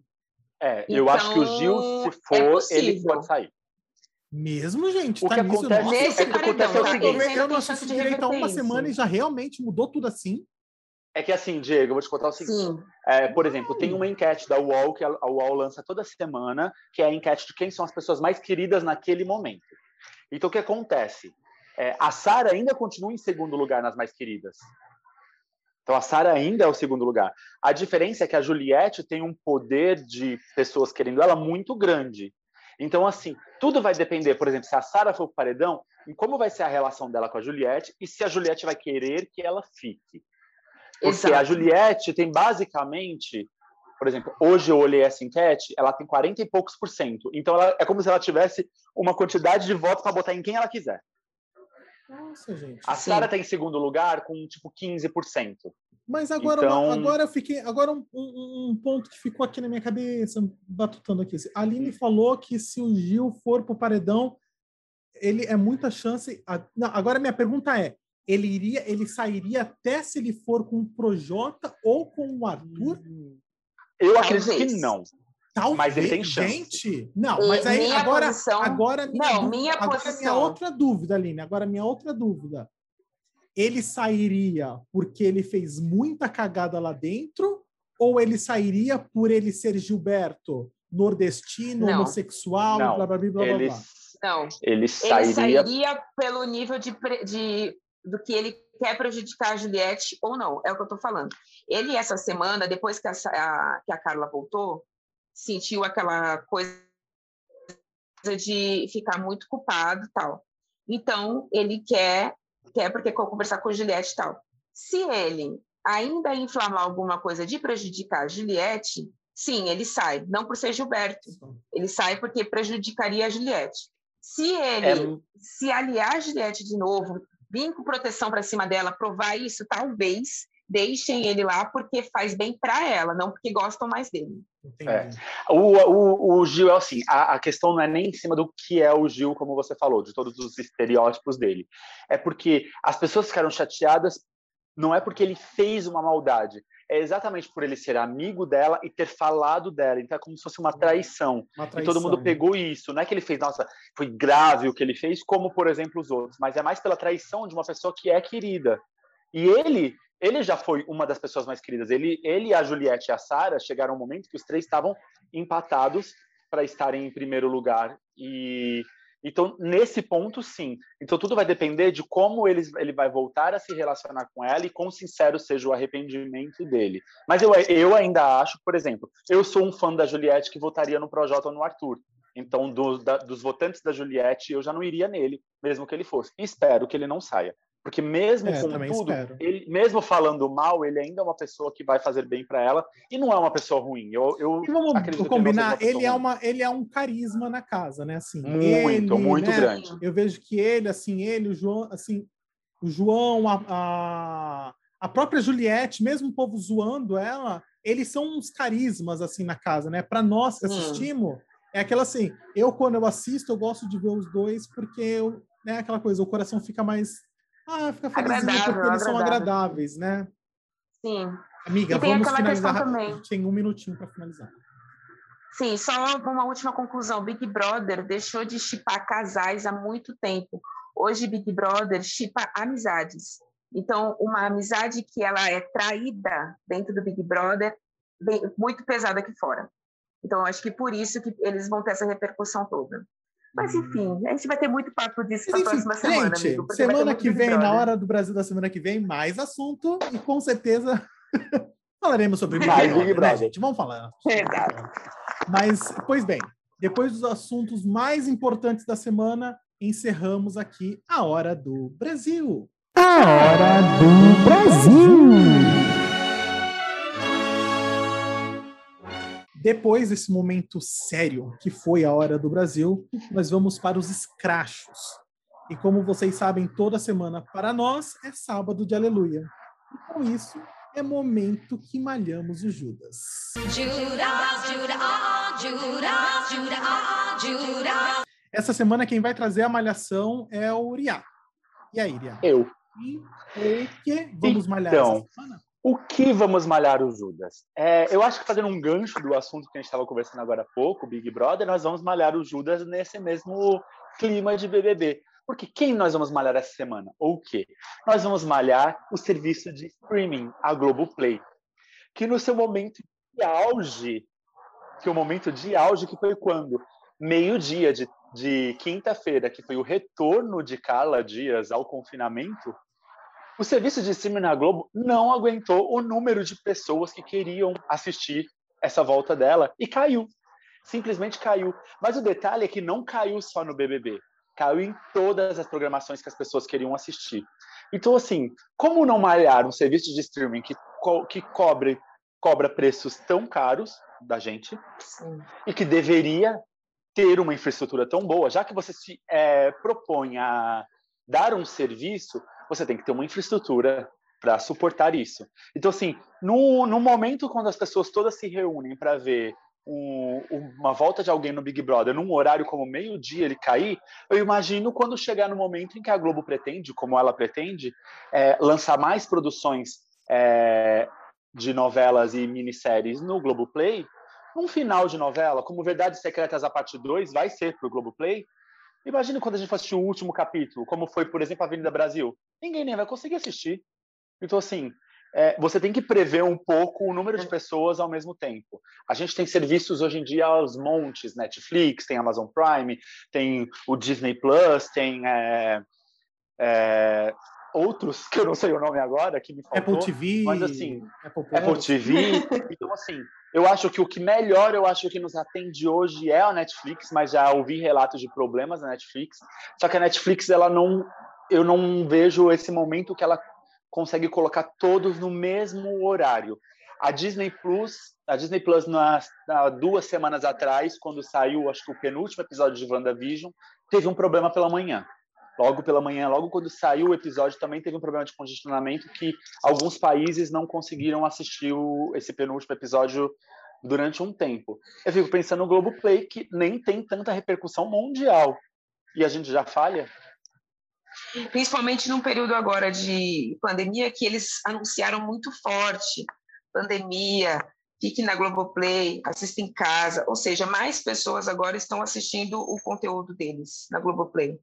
É, então, eu acho que o Gil, se então, for, é ele pode sair.
Mesmo, gente.
O tá que acontece,
nossa, é, que acontece é o seguinte.
Eu não assisti direito há uma semana e já realmente mudou tudo assim.
É que assim, Diego, eu vou te contar o seguinte. É, por exemplo, tem uma enquete da UOL que a UOL lança toda semana, que é a enquete de quem são as pessoas mais queridas naquele momento. Então, o que acontece? É, a Sara ainda continua em segundo lugar nas mais queridas. Então, a Sara ainda é o segundo lugar. A diferença é que a Juliette tem um poder de pessoas querendo ela muito grande. Então, assim, tudo vai depender, por exemplo, se a Sara for o paredão, em como vai ser a relação dela com a Juliette e se a Juliette vai querer que ela fique. Porque Exato. a Juliette tem basicamente, por exemplo, hoje eu olhei essa enquete, ela tem 40 e poucos por cento. Então ela, é como se ela tivesse uma quantidade de votos para botar em quem ela quiser.
Nossa, gente.
A Sara está em segundo lugar com tipo 15%.
Mas agora, então... agora eu fiquei. Agora um, um, um, ponto que ficou aqui na minha cabeça, batutando aqui. A Aline falou que se o Gil for para o paredão, ele é muita chance. A, não, agora minha pergunta é: ele iria, ele sairia até se ele for com o Projota ou com o Arthur?
Eu acredito que não. Talvez, mas ele tem chance.
Gente, não, mas aí minha agora,
posição,
agora
minha, não, minha
agora
posição.
minha outra dúvida, Aline, agora minha outra dúvida. Ele sairia porque ele fez muita cagada lá dentro ou ele sairia por ele ser Gilberto, nordestino, não. homossexual,
não.
blá blá blá blá
ele,
blá?
Não.
Ele sairia...
ele sairia pelo nível de, de do que ele quer prejudicar a Juliette ou não, é o que eu estou falando. Ele, essa semana, depois que a, a, que a Carla voltou, sentiu aquela coisa de ficar muito culpado e tal. Então, ele quer, quer porque quer conversar com a Juliette e tal. Se ele ainda inflamar alguma coisa de prejudicar a Juliette, sim, ele sai. Não por ser Gilberto. Ele sai porque prejudicaria a Juliette. Se ele é... se aliar a Juliette de novo, vir com proteção para cima dela, provar isso, talvez deixem ele lá porque faz bem para ela, não porque gostam mais dele.
É. O, o, o, Gil é assim, a, a, questão não é nem em cima do que é o Gil, como você falou, de todos os estereótipos dele. É porque as pessoas ficaram chateadas, não é porque ele fez uma maldade, é exatamente por ele ser amigo dela e ter falado dela. Então é como se fosse uma traição. Uma traição. E todo mundo pegou isso. Não é que ele fez, nossa, foi grave o que ele fez, como, por exemplo, os outros. Mas é mais pela traição de uma pessoa que é querida. E ele, ele já foi uma das pessoas mais queridas. Ele, ele a Juliette e a Sara chegaram um momento que os três estavam empatados para estarem em primeiro lugar. E então, nesse ponto, sim. Então, tudo vai depender de como ele, ele vai voltar a se relacionar com ela e quão sincero seja o arrependimento dele. Mas eu, eu ainda acho, por exemplo, eu sou um fã da Juliette que votaria no Projota ou no Arthur. Então, do, da, dos votantes da Juliette, eu já não iria nele, mesmo que ele fosse. Espero que ele não saia. Porque mesmo é, com tudo, ele, mesmo falando mal, ele ainda é uma pessoa que vai fazer bem para ela e não é uma pessoa ruim. Eu, eu
vamos acredito combinar, ele, ele é uma ele é um carisma na casa, né? Assim,
muito, ele, muito né? grande.
Eu vejo que ele, assim, ele, o João, assim, o João, a, a, a própria Juliette, mesmo o povo zoando ela, eles são uns carismas assim na casa, né? Para nós que hum. assistimos, hum. é aquela assim, eu quando eu assisto, eu gosto de ver os dois porque eu, né, aquela coisa, o coração fica mais ah, fica felizinho porque eles são agradáveis, né?
Sim.
Amiga, vamos finalizar. Também. Tem um minutinho para finalizar.
Sim, só uma última conclusão. Big Brother deixou de chipar casais há muito tempo. Hoje, Big Brother chipa amizades. Então, uma amizade que ela é traída dentro do Big Brother, bem, muito pesada aqui fora. Então, acho que por isso que eles vão ter essa repercussão toda. Mas enfim, a gente vai ter muito papo disso na próxima semana.
Gente, amigo, semana que vem, na hora do Brasil da semana que vem, mais assunto e com certeza falaremos sobre
Big Brother,
né, gente? Vamos falar. Exato. Mas, pois bem, depois dos assuntos mais importantes da semana, encerramos aqui a Hora do Brasil. A Hora do Brasil! Depois desse momento sério que foi a hora do Brasil, nós vamos para os escrachos. E como vocês sabem, toda semana para nós é sábado de aleluia. E com isso, é momento que malhamos o Judas. Judas, Judas, Judas, Judas, Judas. Essa semana quem vai trazer a malhação é o Uriá. E aí, Uriá?
Eu.
E o que vamos malhar
então,
essa semana?
O que vamos malhar o Judas? É, eu acho que fazendo um gancho do assunto que a gente estava conversando agora há pouco, Big Brother, nós vamos malhar o Judas nesse mesmo clima de BBB. Porque quem nós vamos malhar essa semana? Ou o quê? Nós vamos malhar o serviço de streaming, a Globoplay, que no seu momento de auge, que o momento de auge que foi quando? Meio-dia de, de quinta-feira, que foi o retorno de Carla Dias ao confinamento, o serviço de streaming na Globo não aguentou o número de pessoas que queriam assistir essa volta dela e caiu. Simplesmente caiu. Mas o detalhe é que não caiu só no BBB, caiu em todas as programações que as pessoas queriam assistir. Então, assim, como não malhar um serviço de streaming que, co que cobre, cobra preços tão caros da gente Sim. e que deveria ter uma infraestrutura tão boa, já que você se é, propõe a dar um serviço, você tem que ter uma infraestrutura para suportar isso. Então, assim, no, no momento quando as pessoas todas se reúnem para ver um, uma volta de alguém no Big Brother num horário como meio-dia ele cair, eu imagino quando chegar no momento em que a Globo pretende, como ela pretende, é, lançar mais produções é, de novelas e minisséries no Globoplay, um final de novela, como Verdades Secretas a parte 2 vai ser para o Globoplay, Imagina quando a gente for assistir o último capítulo, como foi, por exemplo, a Avenida Brasil. Ninguém nem vai conseguir assistir. Então, assim, é, você tem que prever um pouco o número de pessoas ao mesmo tempo. A gente tem serviços hoje em dia aos montes, Netflix, tem Amazon Prime, tem o Disney Plus, tem é, é, outros que eu não sei o nome agora, que me faltou.
Apple TV.
Mas assim, Apple, Apple TV. então, assim, eu acho que o que melhor, eu acho que nos atende hoje é a Netflix, mas já ouvi relatos de problemas na Netflix. Só que a Netflix, ela não, eu não vejo esse momento que ela consegue colocar todos no mesmo horário. A Disney Plus, a Disney Plus nas, duas semanas atrás, quando saiu, acho que o penúltimo episódio de WandaVision, teve um problema pela manhã logo pela manhã, logo quando saiu o episódio, também teve um problema de congestionamento que alguns países não conseguiram assistir o, esse penúltimo episódio durante um tempo. Eu fico pensando no Globoplay, que nem tem tanta repercussão mundial. E a gente já falha?
Principalmente num período agora de pandemia, que eles anunciaram muito forte. Pandemia, fique na Globoplay, assista em casa. Ou seja, mais pessoas agora estão assistindo o conteúdo deles na Globoplay.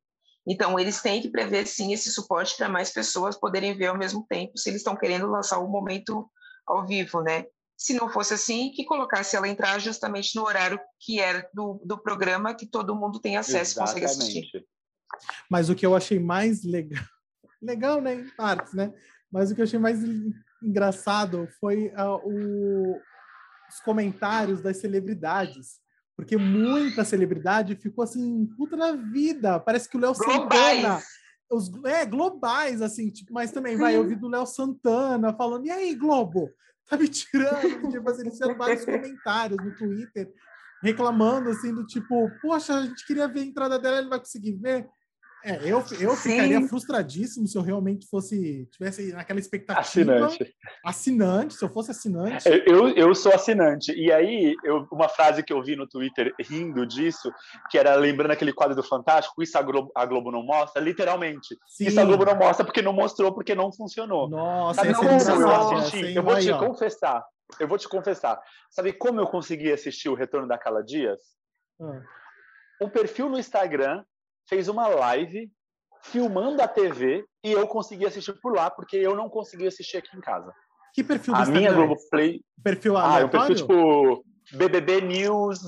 Então, eles têm que prever, sim, esse suporte para mais pessoas poderem ver ao mesmo tempo, se eles estão querendo lançar o um momento ao vivo, né? Se não fosse assim, que colocasse ela entrar justamente no horário que era do, do programa, que todo mundo tem acesso e consegue assistir.
Mas o que eu achei mais legal, legal, né, em partes, né? Mas o que eu achei mais engraçado foi uh, o, os comentários das celebridades porque muita celebridade ficou assim, puta na vida. Parece que o Léo Santana. Os, é, globais, assim, tipo, mas também vai, eu vi do Léo Santana falando, e aí, Globo? Tá me tirando? tipo assim, eles fizeram vários comentários no Twitter reclamando assim do tipo, poxa, a gente queria ver a entrada dela, ele vai conseguir ver. É, eu, eu ficaria frustradíssimo se eu realmente fosse, tivesse naquela expectativa.
Assinante.
Assinante, se eu fosse assinante.
Eu, eu sou assinante. E aí, eu, uma frase que eu vi no Twitter rindo disso, que era lembrando aquele quadro do Fantástico, isso a Globo, a Globo não mostra, literalmente. Sim. Isso a Globo não mostra porque não mostrou, porque não funcionou.
Nossa,
Sabe como eu assisti? Eu vou te confessar. Eu vou te confessar. Sabe como eu consegui assistir o Retorno da Cala Dias? Hum. Um perfil no Instagram fez uma live filmando a TV e eu consegui assistir por lá, porque eu não consegui assistir aqui em casa.
Que perfil
do A minha Globoplay...
Perfil
aleatório? Ah, é um perfil tipo BBB News,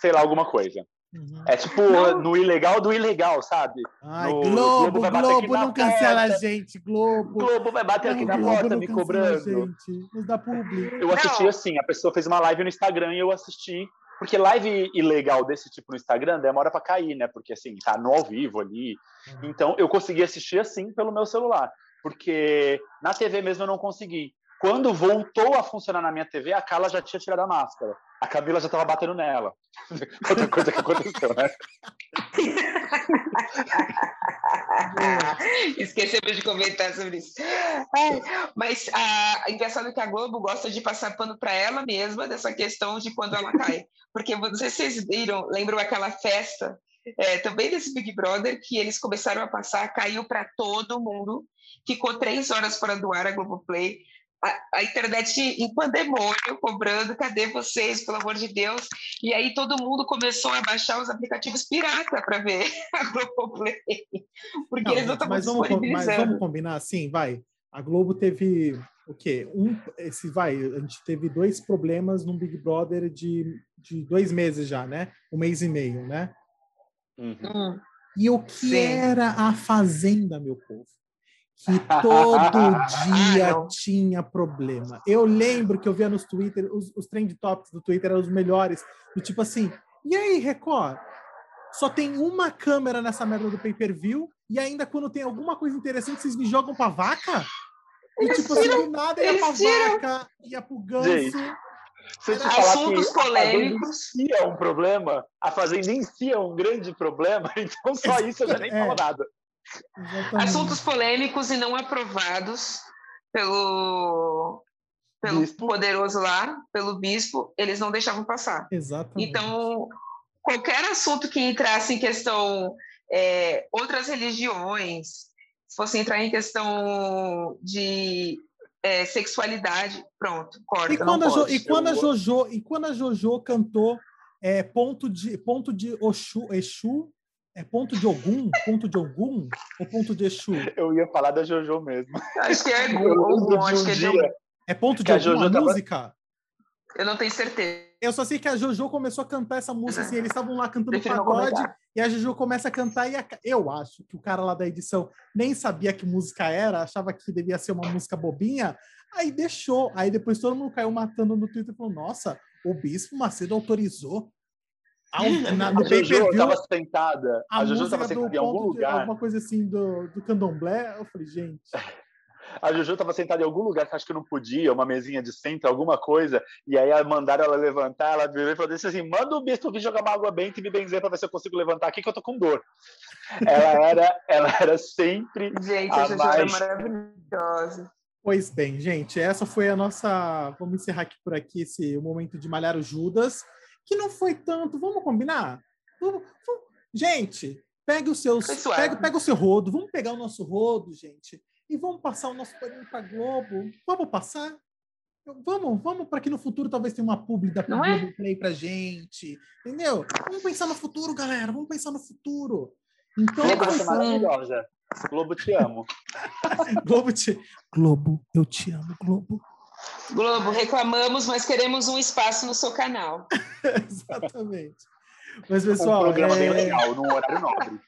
sei lá, alguma coisa. Uhum. É tipo não. no ilegal do ilegal, sabe?
Ai, no, Globo, Globo, Globo não cancela a gente, Globo.
Globo vai bater aqui na porta me cobrando.
Gente. Nos dá público.
Eu assisti não. assim, a pessoa fez uma live no Instagram e eu assisti porque live ilegal desse tipo no Instagram demora para cair, né? Porque assim, tá no ao vivo ali. Uhum. Então eu consegui assistir assim pelo meu celular, porque na TV mesmo eu não consegui. Quando voltou a funcionar na minha TV, a Carla já tinha tirado a máscara. A Camila já estava batendo nela. Outra coisa que aconteceu, né?
Esquecemos de comentar sobre isso. Ai, mas a, engraçado que a Globo gosta de passar pano para ela mesma dessa questão de quando ela cai. Porque não sei se vocês viram, lembram aquela festa é, também desse Big Brother que eles começaram a passar, caiu para todo mundo, ficou três horas fora do ar a Globoplay a, a, internet em pandemônio, cobrando, cadê vocês, pelo amor de Deus? E aí todo mundo começou a baixar os aplicativos pirata para ver a Globoplay, porque não, eles não estavam
disponibilizando. Mas vamos combinar assim, vai. A Globo teve o quê? Um, esse vai, a gente teve dois problemas no Big Brother de, de dois meses já, né? Um mês e meio, né? Uhum. Hum. E o que Sim. era a Fazenda, meu povo? Que todo dia ah, tinha problema. Eu lembro que eu via nos Twitter, os, os trend topics do Twitter eram os melhores, do tipo assim, e aí, Record? Só tem uma câmera nessa merda do pay-per-view, e ainda quando tem alguma coisa interessante, vocês me jogam pra vaca? E eles tipo assim, tiram, assim, do nada ia pra tiram. vaca, ia pro ganso. Gente,
se Assuntos polêmicos.
A é um problema, a Fazenda em si é um grande problema, então só isso eu já nem é. falo nada.
Exatamente. Assuntos polêmicos e não aprovados pelo, pelo bispo. poderoso lá, pelo bispo, eles não deixavam passar.
Exatamente.
Então, qualquer assunto que entrasse em questão é, outras religiões, se fosse entrar em questão de é, sexualidade, pronto, corta.
E quando, a, jo, e quando a Jojo e quando a Jojo cantou é, ponto de ponto de Oxu, Exu é ponto de algum? Ponto de algum? Ou ponto de Exu?
Eu ia falar da Jojo mesmo.
Acho que é algum, acho que é de
É ponto de alguma música? Tava...
Eu não tenho certeza.
Eu só sei que a Jojo começou a cantar essa música, assim, eles estavam lá cantando pagode, e a Jojo começa a cantar, e a... eu acho que o cara lá da edição nem sabia que música era, achava que devia ser uma música bobinha, aí deixou. Aí depois todo mundo caiu matando no Twitter e falou: Nossa, o Bispo Macedo autorizou
na, no a Jojo estava sentada. A, a Jojo estava sentada em algum lugar.
Alguma coisa assim do, do candomblé. Eu falei, gente.
A Jojo estava sentada em algum lugar que acho que não podia, uma mesinha de centro, alguma coisa, e aí mandaram ela levantar, ela virou e falou assim, manda o bispo vir jogar uma água benta e me benzer para ver se eu consigo levantar aqui que eu tô com dor. ela era, ela era sempre
Gente, a, a Jojo mais... era maravilhosa.
Pois bem, gente, essa foi a nossa. Vamos encerrar aqui por aqui esse momento de malhar o Judas que não foi tanto. Vamos combinar? Vamos, vamos. Gente, pega o seu, pega, pega o seu rodo, vamos pegar o nosso rodo, gente, e vamos passar o nosso paninho para Globo. Vamos passar? Vamos, vamos para que no futuro talvez tenha uma publi da é? Globo é? Play pra gente. Entendeu? Vamos pensar no futuro, galera. Vamos pensar no futuro.
Então, Globo é maravilhosa. Globo te amo.
Globo te Globo, eu te amo, Globo.
Globo, reclamamos, mas queremos um espaço no seu canal.
Exatamente. Mas, pessoal.
Um programa é... bem legal, num horário nobre.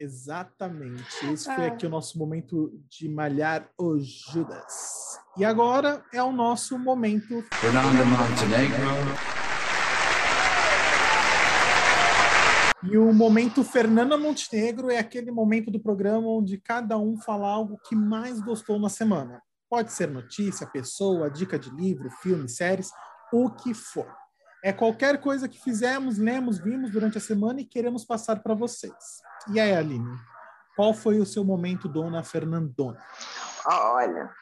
Exatamente. Esse foi ah. aqui o nosso momento de malhar o Judas. E agora é o nosso momento. Fernando Montenegro. E o momento Fernanda Montenegro é aquele momento do programa onde cada um fala algo que mais gostou na semana. Pode ser notícia, pessoa, dica de livro, filme, séries, o que for. É qualquer coisa que fizemos, lemos, vimos durante a semana e queremos passar para vocês. E aí, Aline, qual foi o seu momento, dona Fernandona?
Olha.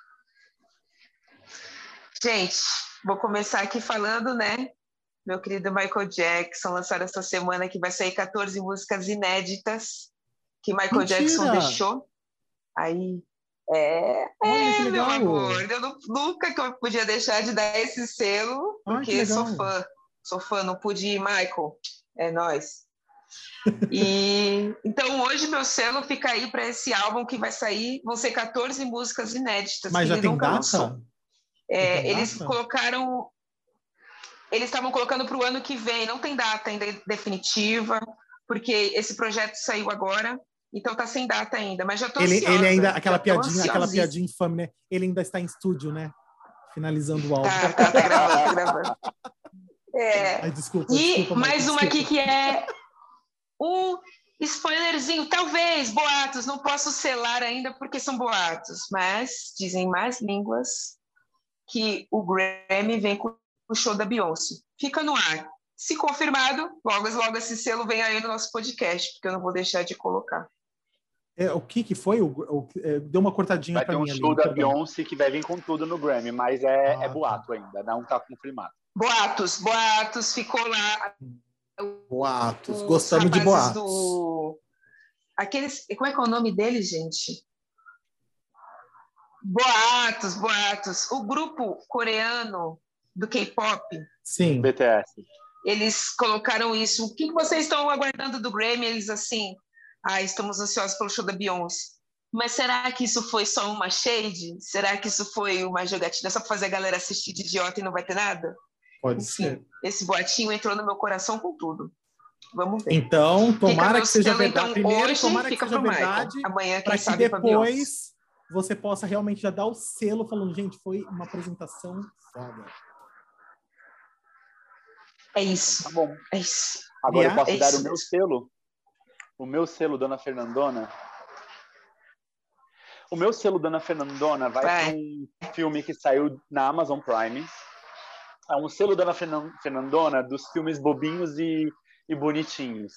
Gente, vou começar aqui falando, né? Meu querido Michael Jackson lançaram essa semana que vai sair 14 músicas inéditas que Michael Mentira. Jackson deixou. Aí é, é meu amor. Eu não, nunca que eu podia deixar de dar esse selo, porque sou fã. Sou fã, não pude ir, Michael. É nós. E então hoje meu selo fica aí para esse álbum que vai sair. Vão ser 14 músicas inéditas.
Mas já tem data?
É, tem eles data? colocaram. Eles estavam colocando para o ano que vem. Não tem data ainda definitiva, porque esse projeto saiu agora. Então tá sem data ainda, mas já tô
ele,
ansiosa.
Ele ainda, aquela piadinha, aquela piadinha infame, né? Ele ainda está em estúdio, né? Finalizando o álbum.
Tá, tá, tá gravando, tá gravando. É.
Ai, desculpa,
e
desculpa,
mais uma aqui que é um Spoilerzinho, talvez, boatos, não posso selar ainda porque são boatos, mas dizem mais línguas que o Grammy vem com o show da Beyoncé. Fica no ar. Se confirmado, logo, logo esse selo vem aí no nosso podcast, porque eu não vou deixar de colocar.
É, o que que foi? O, o é, deu uma cortadinha para
mim.
Vai
ter um show da Beyoncé que vai vir com tudo no Grammy, mas é, ah, é tá. boato ainda, não está confirmado.
Boatos, boatos, ficou lá.
Boatos, gostamos de boatos. Do...
Aqueles, como é que é o nome dele, gente? Boatos, boatos. O grupo coreano do K-pop.
Sim.
BTS.
Eles colocaram isso. O que vocês estão aguardando do Grammy? Eles assim, ah, estamos ansiosos pelo show da Beyoncé. Mas será que isso foi só uma shade? Será que isso foi uma jogatina só para fazer a galera assistir de idiota e não vai ter nada?
Pode Enfim, ser.
Esse boatinho entrou no meu coração com tudo. Vamos ver.
Então, tomara que seja verdade. Então, Primeiro, hoje, tomara que seja verdade.
Amanhã,
para que depois você possa realmente já dar o selo falando, gente, foi uma apresentação foda.
É isso.
Tá bom.
É isso.
Agora yeah, eu posso é dar isso. o meu selo. O meu selo, Dona Fernandona. O meu selo, Dona Fernandona, vai, vai. um filme que saiu na Amazon Prime. É um selo Dona Fernandona dos filmes bobinhos e, e bonitinhos.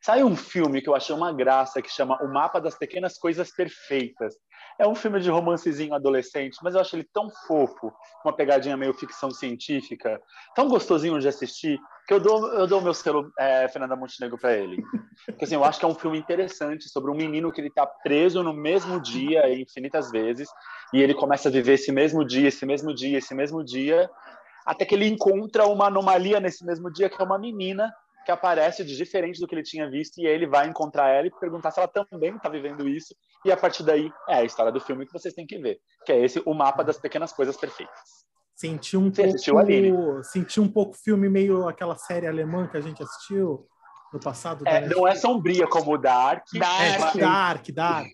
Saiu um filme que eu achei uma graça que chama O Mapa das Pequenas Coisas Perfeitas. É um filme de romancezinho adolescente, mas eu acho ele tão fofo, uma pegadinha meio ficção científica, tão gostosinho de assistir, que eu dou eu dou meu selo é, Fernanda Montenegro para ele. Porque assim, eu acho que é um filme interessante sobre um menino que ele está preso no mesmo dia infinitas vezes, e ele começa a viver esse mesmo dia, esse mesmo dia, esse mesmo dia, até que ele encontra uma anomalia nesse mesmo dia, que é uma menina que aparece de diferente do que ele tinha visto, e aí ele vai encontrar ela e perguntar se ela também está vivendo isso, e a partir daí é a história do filme que vocês têm que ver, que é esse, o mapa das pequenas coisas perfeitas.
Senti um Você pouco, senti um pouco filme meio aquela série alemã que a gente assistiu, no passado.
É, não é sombria como o Dark.
Dark, é, Dark, Dark. Dark,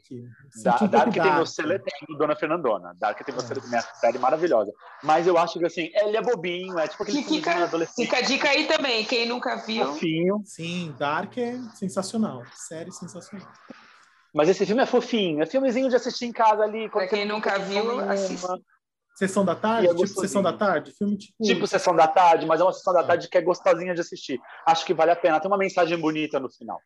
da, um Dark tem Dark. você tem Dona Fernandona. Dark tem você é. minha série maravilhosa. Mas eu acho que assim, ele é bobinho, é tipo aquele
que fica, adolescente. Fica a dica aí também, quem nunca viu.
Fofinho.
Sim, Dark é sensacional. Série sensacional.
Mas esse filme é fofinho, é filmezinho de assistir em casa ali.
Pra quem nunca viu, assista.
Sessão da tarde? É tipo Sessão da tarde? Filme tipo...
Tipo Sessão da tarde, mas é uma Sessão da tarde que é gostosinha de assistir. Acho que vale a pena. Tem uma mensagem bonita no final.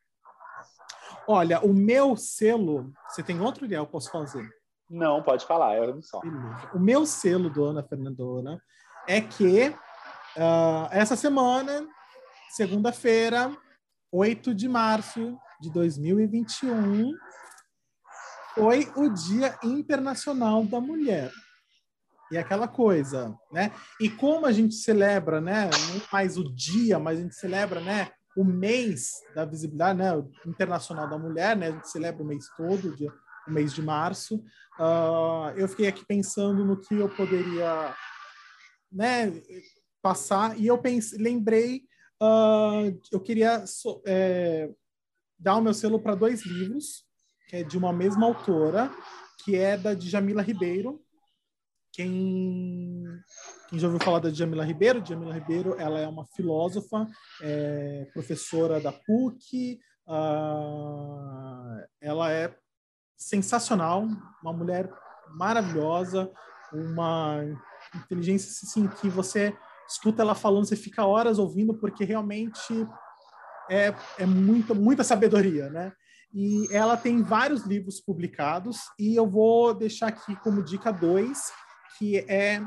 Olha, o meu selo... Você tem outro ideal que eu posso fazer?
Não, pode falar, é um só.
O meu selo, dona Fernandona, é que uh, essa semana, segunda-feira, 8 de março de 2021, foi o Dia Internacional da Mulher. E aquela coisa, né? E como a gente celebra, né? Não mais o dia, mas a gente celebra, né? O mês da visibilidade, né? Internacional da Mulher, né? A gente celebra o mês todo, o, dia, o mês de março. Uh, eu fiquei aqui pensando no que eu poderia, né? Passar e eu pensei, lembrei, uh, eu queria so, é, dar o meu selo para dois livros, que é de uma mesma autora, que é da Djamila Ribeiro, quem, quem já ouviu falar da Djamila Ribeiro? Djamila Ribeiro, ela é uma filósofa, é, professora da PUC, uh, ela é sensacional, uma mulher maravilhosa, uma inteligência assim, que você escuta ela falando, você fica horas ouvindo, porque realmente é, é muita, muita sabedoria, né? E ela tem vários livros publicados, e eu vou deixar aqui como dica dois, que é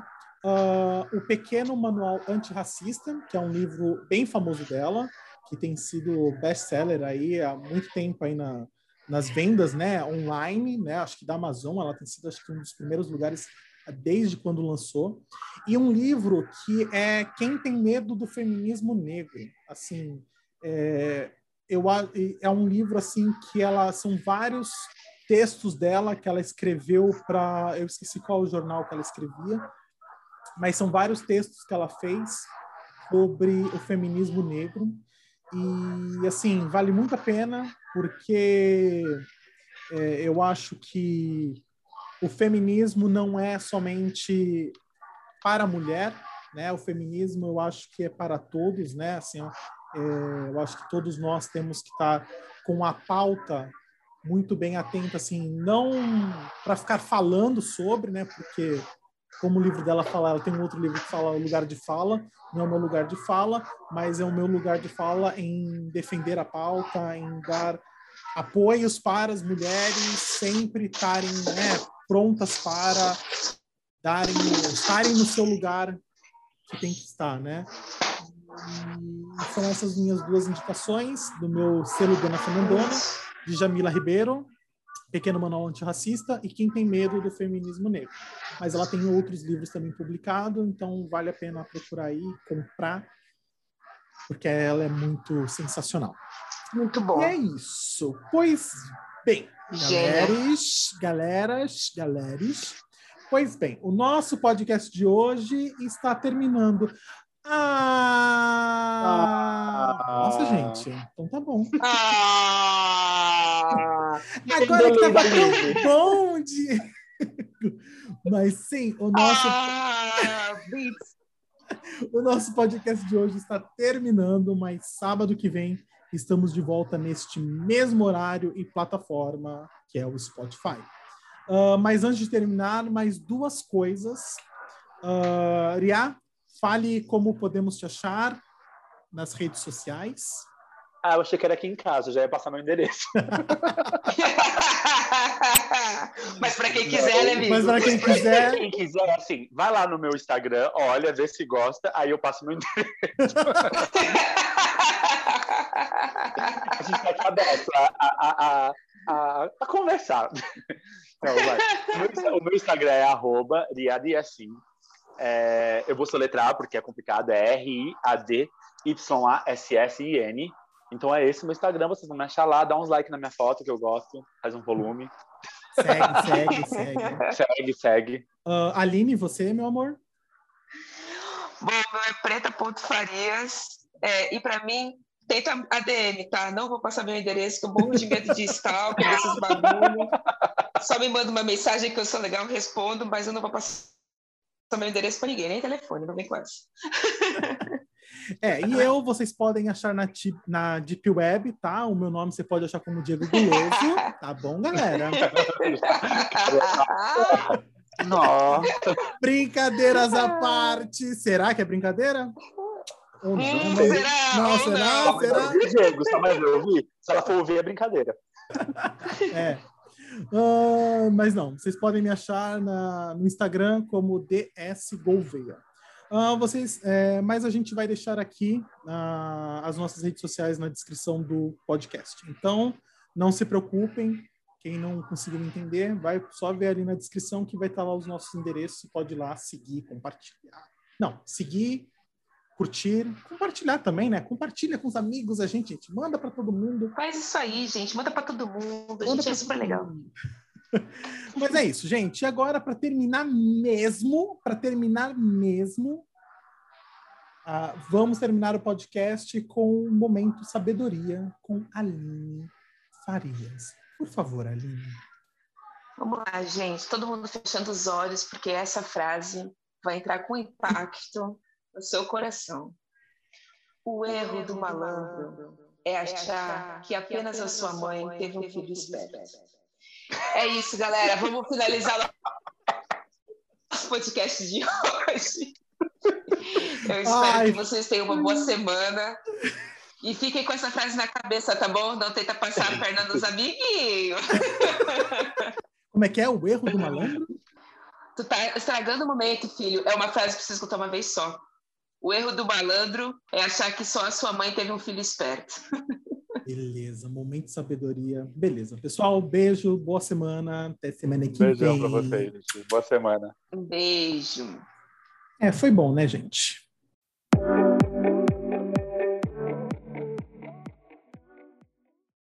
uh, O Pequeno Manual Antirracista, que é um livro bem famoso dela, que tem sido best-seller aí há muito tempo aí na, nas vendas né, online, né, acho que da Amazon, ela tem sido acho que um dos primeiros lugares desde quando lançou. E um livro que é Quem Tem Medo do Feminismo Negro. Assim, é, eu, é um livro assim que ela são vários textos dela que ela escreveu para. Eu esqueci qual o jornal que ela escrevia, mas são vários textos que ela fez sobre o feminismo negro. E, assim, vale muito a pena, porque é, eu acho que o feminismo não é somente para a mulher, né? O feminismo eu acho que é para todos, né? Assim, é, eu acho que todos nós temos que estar com a pauta muito bem atenta, assim, não para ficar falando sobre, né? Porque como o livro dela fala, ela tem um outro livro que fala o lugar de fala, não é o meu lugar de fala, mas é o meu lugar de fala em defender a pauta, em dar apoios para as mulheres sempre estarem né, prontas para darem, estarem no seu lugar que tem que estar, né? São essas minhas duas indicações do meu selo Dona Fernandona, de Jamila Ribeiro, Pequeno Manual Antirracista e Quem Tem Medo do Feminismo Negro. Mas ela tem outros livros também publicados, então vale a pena procurar aí, comprar, porque ela é muito sensacional.
Muito bom.
E é isso. Pois bem, galeras, galeras, galeres. Pois bem, o nosso podcast de hoje está terminando. Ah, ah, nossa, gente. Então tá bom.
Ah,
Agora que tava tão bom de. Mas sim, o nosso.
Ah,
o nosso podcast de hoje está terminando, mas sábado que vem estamos de volta neste mesmo horário e plataforma, que é o Spotify. Uh, mas antes de terminar, mais duas coisas. Uh, Ria, fale como podemos te achar nas redes sociais.
Ah, eu achei que era aqui em casa, já ia passar meu endereço.
Mas para quem quiser, né, amigo?
Mas para quem quiser.
Quem quiser, assim, vai lá no meu Instagram, olha, vê se gosta, aí eu passo meu endereço. a gente está aberto a, a, a, a, a conversar. Não, o meu Instagram é arroba riadiassim. É, eu vou soletrar porque é complicado, é R-I-A-D-Y-A-S-S-I-N. Então é esse o meu Instagram, vocês vão me achar lá, dá uns like na minha foto que eu gosto, faz um volume.
Segue, segue, segue.
Segue, segue.
Uh, Aline, você, meu amor?
Bom, meu é preta.farias. É, e para mim, tenta a DM, tá? Não vou passar meu endereço, que eu morro de medo de stalker, desses bagulho. Só me manda uma mensagem que eu sou legal, eu respondo, mas eu não vou passar meu endereço para ninguém, nem telefone, não vem com essa.
É, e eu, vocês podem achar na, na Deep Web, tá? O meu nome você pode achar como Diego Guloso, tá bom, galera?
Nossa.
Brincadeiras à parte. Será que é brincadeira?
Ou não? Hum, será?
Não, será?
Não.
Será?
Diego, só mais ouvir. Se ela for ouvir, é brincadeira.
É. Uh, mas não, vocês podem me achar na, no Instagram como DS Gouveia. Uh, vocês, é, mas a gente vai deixar aqui uh, as nossas redes sociais na descrição do podcast. Então, não se preocupem. Quem não conseguiu entender, vai só ver ali na descrição que vai estar lá os nossos endereços. Pode ir lá seguir, compartilhar. Não, seguir, curtir, compartilhar também, né? Compartilha com os amigos, a gente, gente manda para todo mundo.
Faz isso aí, gente, manda para todo mundo. A gente é super legal.
Mas é isso, gente. E agora, para terminar mesmo, para terminar mesmo, uh, vamos terminar o podcast com um momento sabedoria com Aline Farias. Por favor, Aline.
Vamos lá, gente. Todo mundo fechando os olhos, porque essa frase vai entrar com impacto no seu coração. O erro do malandro é achar que apenas a sua mãe teve um filho esperto. É isso, galera. Vamos finalizar o podcast de hoje. Eu espero Ai. que vocês tenham uma boa semana. E fiquem com essa frase na cabeça, tá bom? Não tenta passar a perna nos amiguinhos.
Como é que é o erro do malandro?
Tu tá estragando o momento, filho. É uma frase que você escutar uma vez só. O erro do malandro é achar que só a sua mãe teve um filho esperto.
Beleza, momento de sabedoria. Beleza. Pessoal, beijo, boa semana. Até semana que vem.
Beijão pra vocês. Boa semana.
Um beijo.
É, foi bom, né, gente?